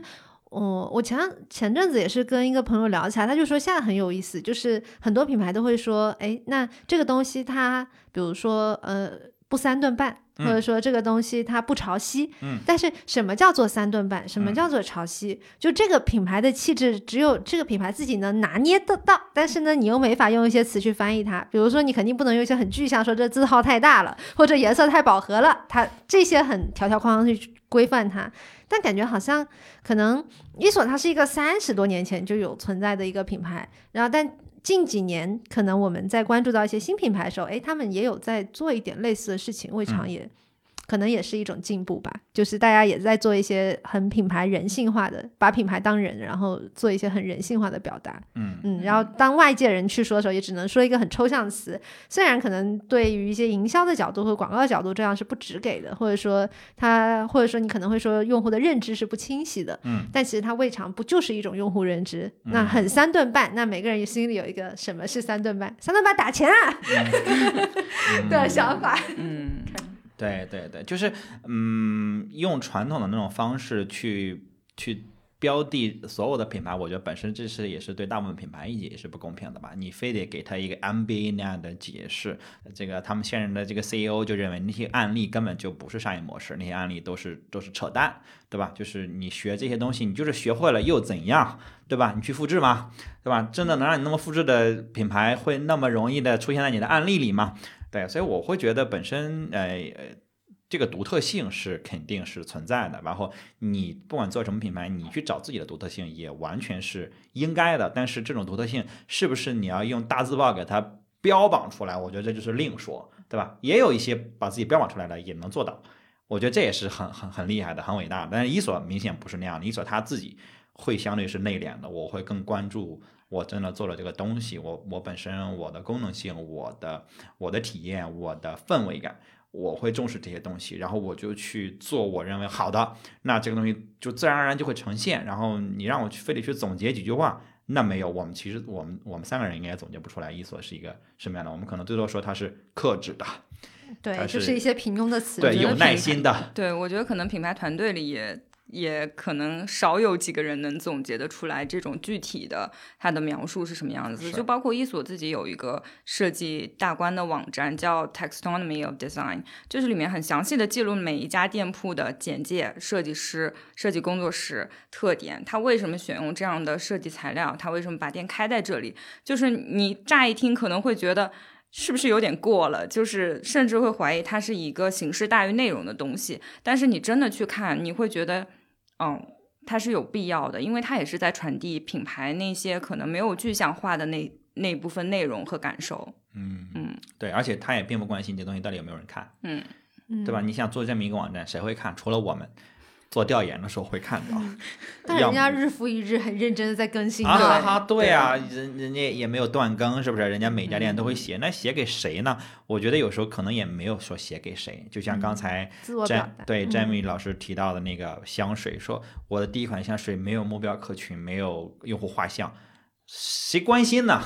我、我前前阵子也是跟一个朋友聊起来，他就说现在很有意思，就是很多品牌都会说，哎，那这个东西它，比如说呃不三顿半，或者说这个东西它不潮汐，嗯，但是什么叫做三顿半？什么嗯叫做潮汐？就这个品牌的气质，只有这个品牌自己能拿捏得到，但是呢，你又没法用一些词去翻译它。比如说，你肯定不能用一些很具象，说这字号太大了，或者颜色太饱和了，它这些很条条框框去规范它。但感觉好像可能伊索它是一个三十多年前就有存在的一个品牌，然后但近几年可能我们在关注到一些新品牌的时候，哎，他们也有在做一点类似的事情，未尝也、可能也是一种进步吧。就是大家也在做一些很品牌人性化的，把品牌当人，然后做一些很人性化的表达。嗯嗯，然后当外界人去说的时候，也只能说一个很抽象的词，虽然可能对于一些营销的角度和广告的角度，这样是不直给的，或者说他，或者说你可能会说用户的认知是不清晰的，嗯，但其实它未尝不就是一种用户认知。那很三顿半，那每个人心里有一个什么是三顿半？三顿半打钱啊的想法。嗯，(laughs) (laughs) 对对对，就是嗯，用传统的那种方式去去标的所有的品牌，我觉得本身这是也是对大部分品牌也是不公平的吧？你非得给他一个 MBA 那样的解释，这个他们现任的这个 CEO 就认为那些案例根本就不是商业模式，那些案例都是都是扯淡，对吧？就是你学这些东西，你就是学会了又怎样，对吧？你去复制吗？对吧？真的能让你那么复制的品牌会那么容易的出现在你的案例里吗？对，所以我会觉得本身呃这个独特性是肯定是存在的。然后你不管做什么品牌，你去找自己的独特性也完全是应该的。但是这种独特性是不是你要用大字报给它标榜出来？我觉得这就是另说，对吧？也有一些把自己标榜出来的也能做到，我觉得这也是很很很厉害的，很伟大。但是伊索明显不是那样的，伊索他自己会相对是内敛的，我会更关注。我真的做了这个东西，我我本身我的功能性，我的我的体验，我的氛围感，我会重视这些东西，然后我就去做我认为好的，那这个东西就自然而然就会呈现。然后你让我去非得去总结几句话，那没有，我们其实我们我们三个人应该总结不出来伊索是一个什么样的，我们可能最多说它是克制的，对，它就是是一些平庸的词，对，有耐心的，对，我觉得可能品牌团队里也也可能少有几个人能总结得出来这种具体的它的描述是什么样子。就包括伊索自己有一个设计大观的网站叫 Taxonomy of Design，就是里面很详细的记录每一家店铺的简介、设计师、设计工作室特点，他为什么选用这样的设计材料，他为什么把店开在这里。就是你乍一听可能会觉得。是不是有点过了？就是甚至会怀疑它是一个形式大于内容的东西。但是你真的去看，你会觉得，嗯，它是有必要的，因为它也是在传递品牌那些可能没有具象化的那那部分内容和感受。嗯嗯对，而且他也并不关心这东西到底有没有人看，嗯，嗯对吧？你想做这么一个网站，谁会看？除了我们做调研的时候会看到。(laughs) 但人家日复一日很认真的在更新的，啊哈哈，对啊，人人家也没有断更，是不是？人家每家店都会写，那写给谁呢？我觉得有时候可能也没有说写给谁，就像刚才自我表 Jam 达。对嗯 Jamie 老师提到的那个香水，说我的第一款香水没有目标客群，没有用户画像，谁关心呢？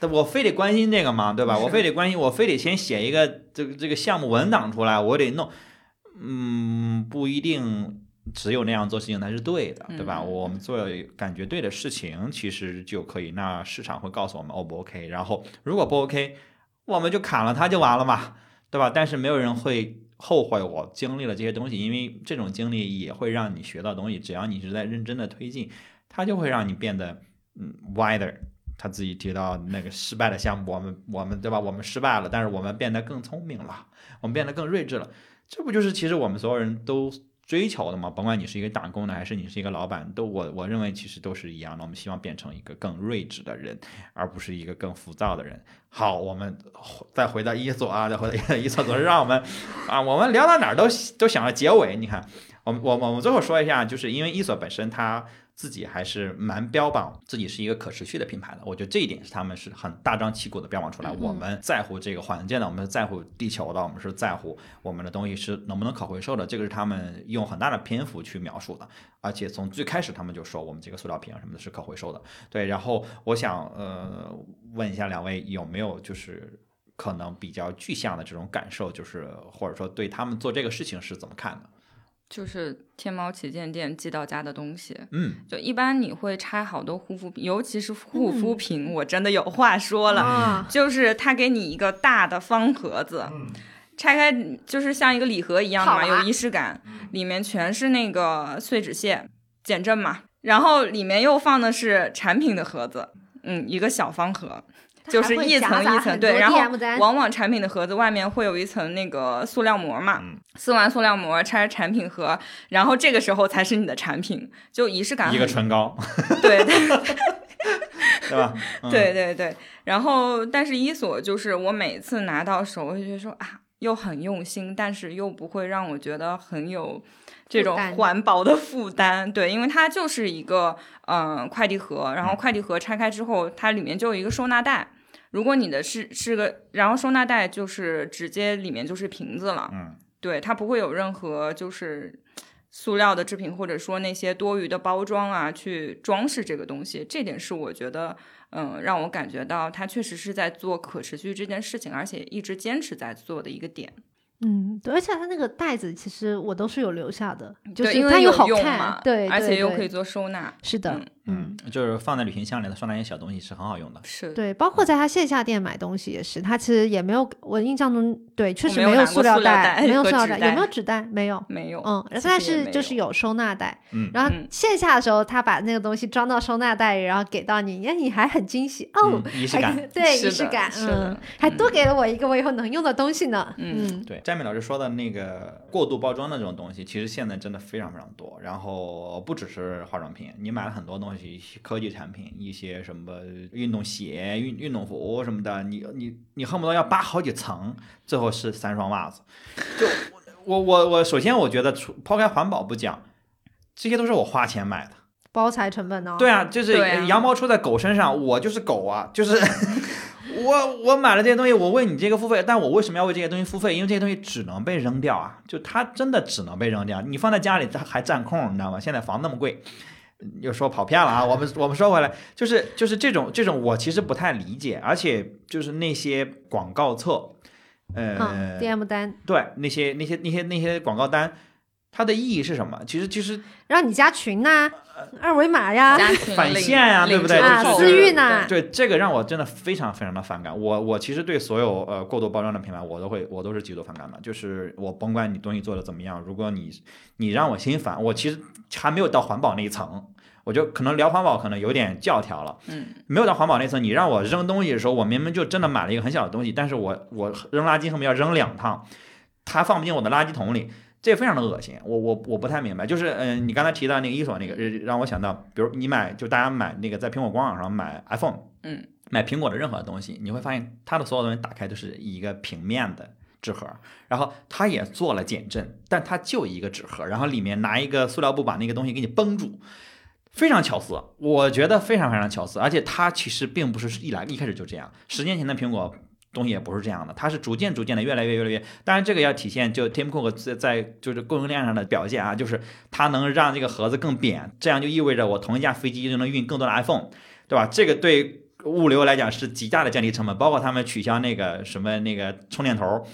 对我非得关心这个吗？对吧？我非得关心，我非得先写一个这个这个项目文档出来，我得弄，嗯，不一定只有那样做事情才是对的，对吧？嗯我们做感觉对的事情，其实就可以。那市场会告诉我们 O 不 OK，然后如果不 OK，我们就砍了它就完了嘛，对吧？但是没有人会后悔我经历了这些东西，因为这种经历也会让你学到东西。只要你是在认真的推进，它就会让你变得嗯 wider。他自己提到那个失败的项目，我们我们对吧？我们失败了，但是我们变得更聪明了，我们变得更睿智了。这不就是其实我们所有人都追求的嘛？甭管你是一个打工的还是你是一个老板，都我我认为其实都是一样的。我们希望变成一个更睿智的人，而不是一个更浮躁的人。好，我们再回到伊索啊，再回到伊索，总是让我们啊，我们聊到哪儿都都想着结尾。你看，我们我我们最后说一下，就是因为伊索本身它。自己还是蛮标榜自己是一个可持续的品牌的，我觉得这一点是他们是很大张旗鼓的标榜出来。嗯我们在乎这个环境的，我们是在乎地球的，我们是在乎我们的东西是能不能可回收的，这个是他们用很大的篇幅去描述的。而且从最开始他们就说我们这个塑料瓶啊什么的是可回收的。对，然后我想呃问一下两位有没有就是可能比较具象的这种感受，就是或者说对他们做这个事情是怎么看的？就是天猫旗舰店寄到家的东西，嗯，就一般你会拆好多护肤品，尤其是护肤品，我真的有话说了。啊，就是他给你一个大的方盒子，拆开就是像一个礼盒一样的嘛，有仪式感，里面全是那个碎纸屑、减震嘛，然后里面又放的是产品的盒子，嗯，一个小方盒。就是一层一层，对，然后往往产品的盒子外面会有一层那个塑料膜嘛，嗯撕完塑料膜拆产品盒，然后这个时候才是你的产品，就仪式感一个唇膏 (laughs) (laughs) 对对对吧？(laughs) 嗯对对对，然后但是伊索就是我每次拿到手，我就觉得说啊，又很用心，但是又不会让我觉得很有这种环保的负担。对，因为它就是一个嗯、呃快递盒，然后快递盒拆开之后，它里面就有一个收纳袋。如果你的是是个，然后收纳袋就是直接里面就是瓶子了，嗯对，它不会有任何就是塑料的制品，或者说那些多余的包装啊，去装饰这个东西。这点是我觉得，嗯，让我感觉到它确实是在做可持续这件事情，而且一直坚持在做的一个点。嗯，对，而且它那个袋子其实我都是有留下的，就对，是它又好看用嘛，，对，而且又可以做收纳。是的嗯，嗯。嗯，就是放在旅行箱里的收纳一些小东西是很好用的。是，对，包括在他线下店买东西也是，他其实也没有，我印象中对，确实没有塑料袋没有塑料袋，有没有纸袋？没有，没有，嗯，其但是就是有收纳袋，嗯然后嗯线下的时候，他把那个东西装到收纳袋里，然后给到你，哎，你还很惊喜哦，嗯仪式感对仪式感，嗯，还多给了我一个我以后能用的东西呢，嗯嗯对，詹米老师说的那个过度包装的这种东西，其实现在真的非常非常多。然后不只是化妆品，你买了很多东西，科技产品，一些什么运动鞋、运运动服什么的，你你你恨不得要扒好几层，最后是三双袜子。就我我我，首先我觉得，除抛开环保不讲，这些都是我花钱买的。包材成本呢？对啊，就是羊毛出在狗身上，我就是狗啊，就是 (laughs) 我我买了这些东西，我为你这个付费，但我为什么要为这些东西付费？因为这些东西只能被扔掉啊，就它真的只能被扔掉。你放在家里，它还占空，你知道吗？现在房那么贵，又说跑偏了啊。我们我们说回来，就是就是这种这种，我其实不太理解，而且就是那些广告册，呃，嗯，DM 单对那些那些那些那些广告单，它的意义是什么？其实其实让你加群呐、(laughs) 二维码呀，返现呀对不对私域呢，对这个让我真的非常非常的反感。我我其实对所有呃过度包装的品牌，我都会我都是极度反感的。就是我甭管你东西做的怎么样，如果你你让我心烦，我其实还没有到环保那一层。我就可能聊环保可能有点教条了，嗯，没有到环保那层。你让我扔东西的时候，我明明就真的买了一个很小的东西，但是我我扔垃圾后面要扔两趟，它放不进我的垃圾桶里，这也非常的恶心。我我我不太明白，就是嗯、呃你刚才提到那个伊索那个，呃让我想到，比如你买就大家买那个在苹果官网上买 iPhone，嗯，买苹果的任何东西，你会发现它的所有东西打开都是一个平面的。纸盒，然后它也做了减震，但它就一个纸盒，然后里面拿一个塑料布把那个东西给你绷住，非常巧思，我觉得非常非常巧思，而且它其实并不是一来一开始就这样，十年前的苹果东西也不是这样的，它是逐渐逐渐的越来越越来越，当然这个要体现就 Tim Cook 在在就是供应链上的表现啊，就是它能让这个盒子更扁，这样就意味着我同一架飞机就能运更多的 iPhone，对吧？这个对物流来讲是极大的降低成本，包括他们取消那个什么那个充电头。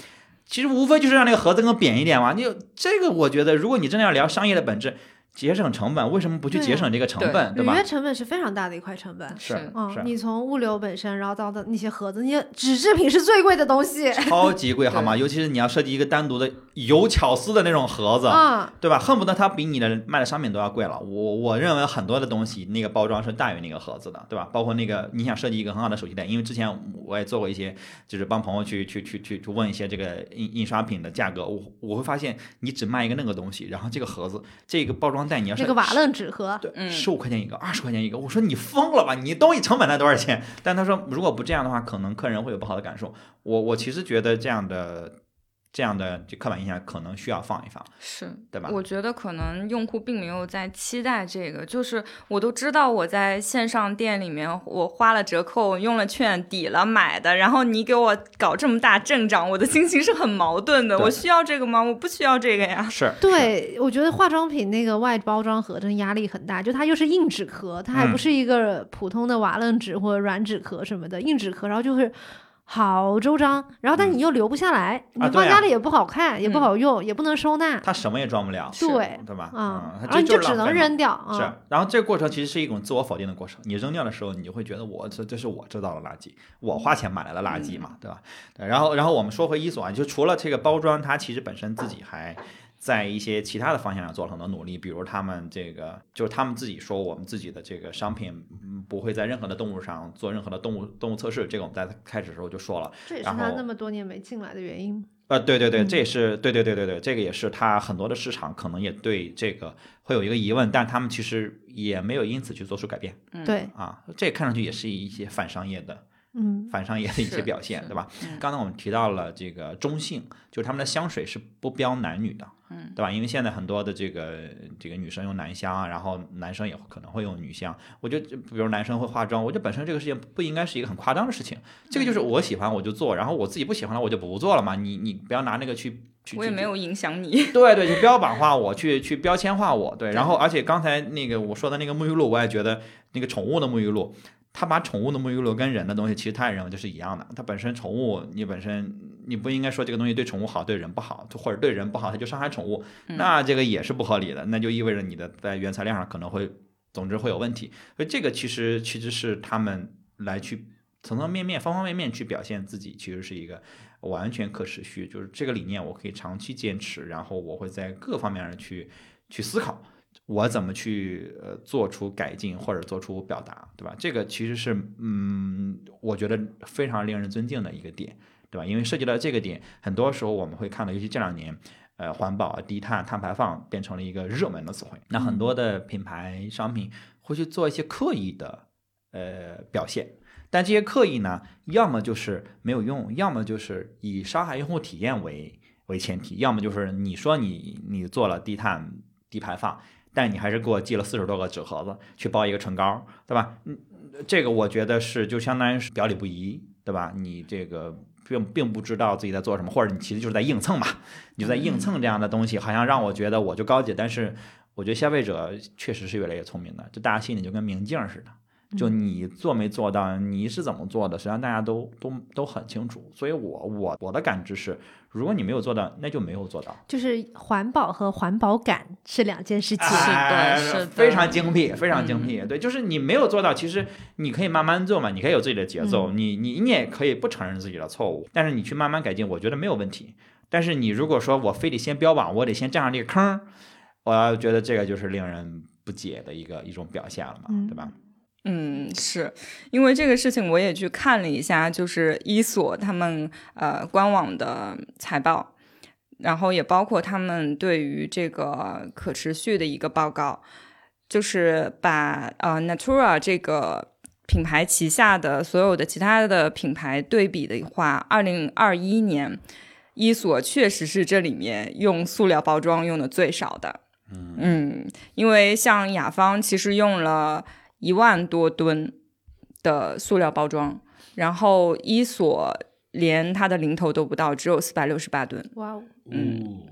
其实无非就是让那个盒子更扁一点嘛。你这个，我觉得如果你真的要聊商业的本质，节省成本，为什么不去节省这个成对本，对吧履约？成本是非常大的一块成本。是嗯，你从物流本身，然后到的那些盒子，那些纸制品是最贵的东西。超级贵 (laughs) 好吗？尤其是你要设计一个单独的有巧思的那种盒子，嗯，对吧？恨不得它比你的卖的商品都要贵了。我我认为很多的东西那个包装是大于那个盒子的，对吧？包括那个你想设计一个很好的手机袋，因为之前我也做过一些，就是帮朋友去去去去去问一些这个印印刷品的价格，我我会发现你只卖一个那个东西，然后这个盒子这个包装袋你要是那个瓦楞纸盒，对，嗯十五块钱一个，二十块钱一个。我说你疯了吧？你东西成本才多少钱？但他说如果不这样的话，可能客人会有不好的感受。我我其实觉得这样的这样的就刻板印象可能需要放一放，是，对吧？我觉得可能用户并没有在期待这个，就是我都知道我在线上店里面我花了折扣，用了券抵了买的，然后你给我搞这么大阵仗，我的心情是很矛盾的。我需要这个吗？我不需要这个呀。是，对，我觉得化妆品那个外包装盒真压力很大，就它又是硬纸壳，它还嗯不是一个普通的瓦楞纸或者软纸壳什么的，硬纸壳，然后就是好周章，然后但你又留不下来，你放家里也不好看，也不嗯好用，也不能收纳，它什么也装不了，对，对吧？嗯，它然后你就就只能扔掉，是嗯，，然后这个过程其实是一种自我否定的过程。你扔掉的时候，你就会觉得我这这是我制造的垃圾，我花钱买来的垃圾嘛，对吧？对然后然后我们说回伊索啊，就除了这个包装，它其实本身自己还在一些其他的方向上做了很多努力，比如他们这个就是他们自己说我们自己的这个商品嗯不会在任何的动物上做任何的动物动物测试，这个我们在开始的时候就说了。这也是他那么多年没进来的原因。呃，对对对，嗯这也是对对对对对，这个也是他很多的市场可能也对这个会有一个疑问，但他们其实也没有因此去做出改变嗯对，啊，这看上去也是一些反商业的嗯，反商业的一些表现，对吧？嗯刚才我们提到了这个中性，就是他们的香水是不标男女的，嗯，对吧？因为现在很多的这个这个女生用男香，然后男生也可能会用女香。我觉得，比如男生会化妆，我觉得本身这个事情不应该是一个很夸张的事情。这个就是嗯我喜欢我就做，然后我自己不喜欢了我就不做了嘛。你你不要拿那个去去去我也没有影响你。对对，去标榜化我，去去标签化我，对。然后，而且刚才那个我说的那个沐浴露，我也觉得那个宠物的沐浴露，它把宠物的沐浴露跟人的东西，其实他也认为就是一样的。它本身宠物，你本身你不应该说这个东西对宠物好，对人不好，或者对人不好，它就伤害宠物，嗯那这个也是不合理的。那就意味着你的在原材料上可能会，总之会有问题。所以这个其实其实是他们来去层层面面、方方面面去表现自己，其实是一个完全可持续，就是这个理念我可以长期坚持，然后我会在各方面上去去思考。我怎么去呃做出改进或者做出表达，对吧？这个其实是嗯，我觉得非常令人尊敬的一个点，对吧？因为涉及到这个点，很多时候我们会看到，尤其这两年，呃，环保啊、低碳、碳排放变成了一个热门的词汇。那很多的品牌商品会去做一些刻意的呃表现，但这些刻意呢，要么就是没有用，要么就是以伤害用户体验为为前提，要么就是你说你你做了低碳低排放，但你还是给我寄了四十多个纸盒子去包一个唇膏，对吧？嗯，这个我觉得是就相当于是表里不一，对吧？你这个并并不知道自己在做什么，或者你其实就是在硬蹭嘛，(laughs) 你就在硬蹭这样的东西，好像让我觉得我就高级，但是我觉得消费者确实是越来越聪明的，就大家心里就跟明镜似的。就你做没做到，你是怎么做的，实际上大家都都都很清楚。所以我我我的感知是，如果你没有做到，那就没有做到。就是环保和环保感是两件事情。是的哎是的非常精辟，非常精辟。对，就是你没有做到，其实你可以慢慢做嘛，你可以有自己的节奏，你你你也可以不承认自己的错误，但是你去慢慢改进，我觉得没有问题。但是你如果说我非得先标榜，我得先占上这个坑，我要觉得这个就是令人不解的一个一种表现了嘛，嗯对吧？嗯，是。因为这个事情，我也去看了一下，就是伊索他们呃官网的财报，然后也包括他们对于这个可持续的一个报告，就是把呃 Natura 这个品牌旗下的所有的其他的品牌对比的话，二零二一年伊索确实是这里面用塑料包装用的最少的。嗯，因为像雅芳其实用了一万多吨的塑料包装，然后伊索连它的零头都不到，只有四百六十八吨。哇哦，嗯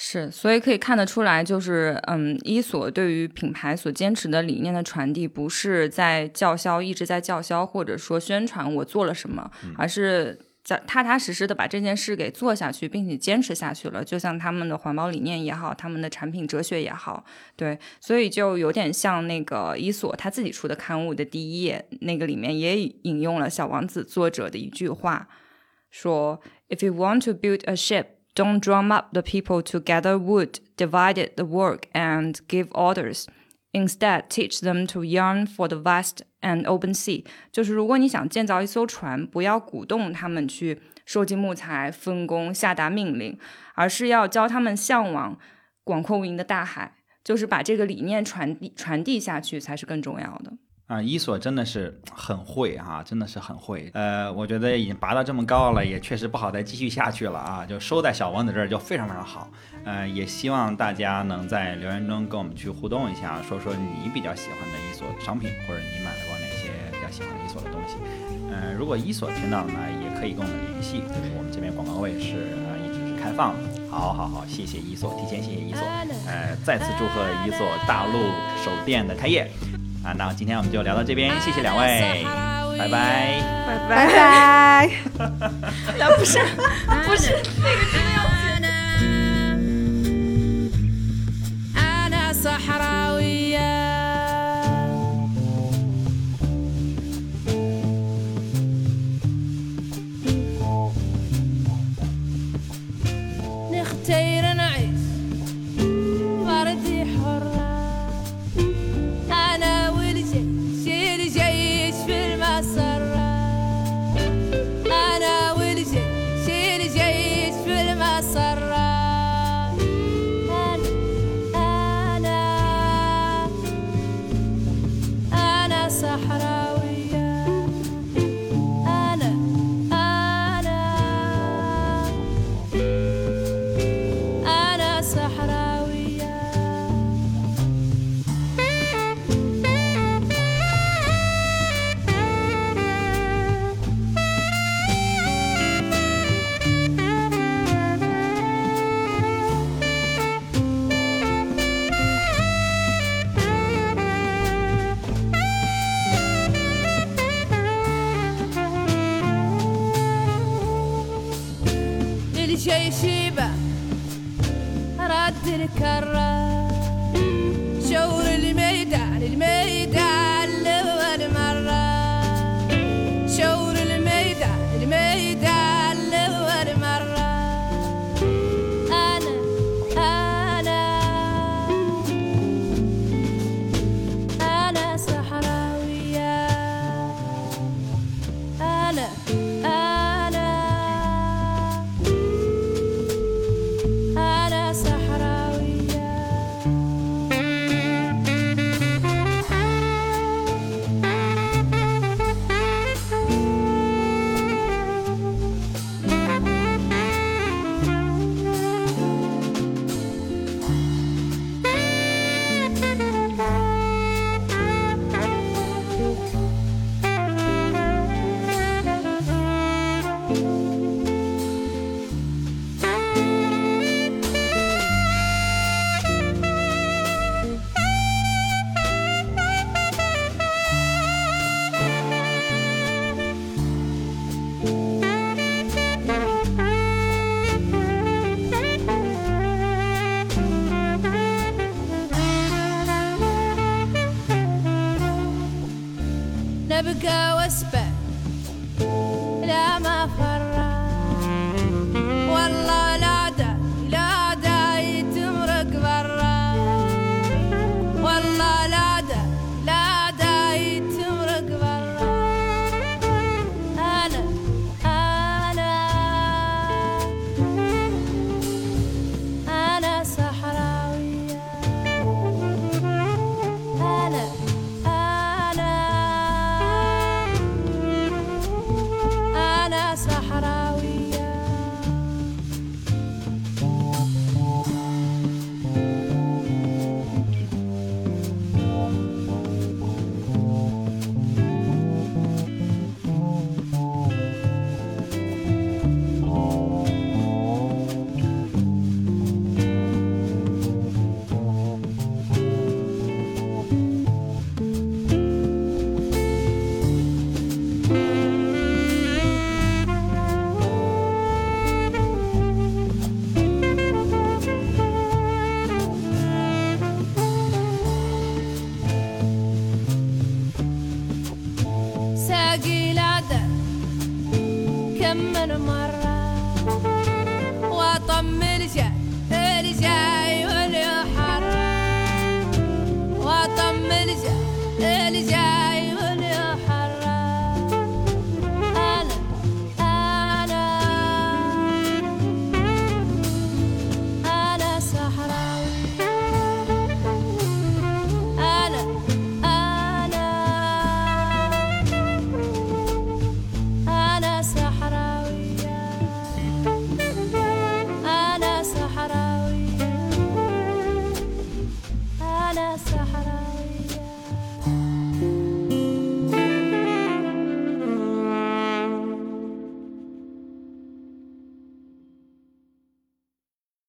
是，所以可以看得出来，就是嗯，伊索对于品牌所坚持的理念的传递，不是在叫嚣，一直在叫嚣，或者说宣传我做了什么，而是在踏踏实实的把这件事给做下去，并且坚持下去了。就像他们的环保理念也好，他们的产品哲学也好，对，所以就有点像那个伊索他自己出的刊物的第一页，那个里面也引用了《小王子》作者的一句话，说：“If you want to build a ship。” Don't drum up the people to gather wood, divide the work, and give orders. Instead, teach them to yearn for the vast and open sea. 就是如果你想建造一艘船，不要鼓动他们去收集木材、分工、下达命令，而是要教他们向往广阔无垠的大海。就是把这个理念传递传递下去，才是更重要的。啊，伊索真的是很会啊、真的是很会。呃，我觉得已经拔到这么高了，也确实不好再继续下去了啊，就收在小王子这儿就非常非常好。呃，也希望大家能在留言中跟我们去互动一下，说说你比较喜欢的伊索商品，或者你买过哪些比较喜欢伊索的东西。呃，如果伊索听到了呢，也可以跟我们联系，就是我们这边广告位是呃一直是开放的。好好好，谢谢伊索，提前谢谢伊索。呃，再次祝贺伊索大陆首店的开业。啊那今天我们就聊到这边谢谢两位拜拜。拜拜。(laughs) 啊不是不是那个真的要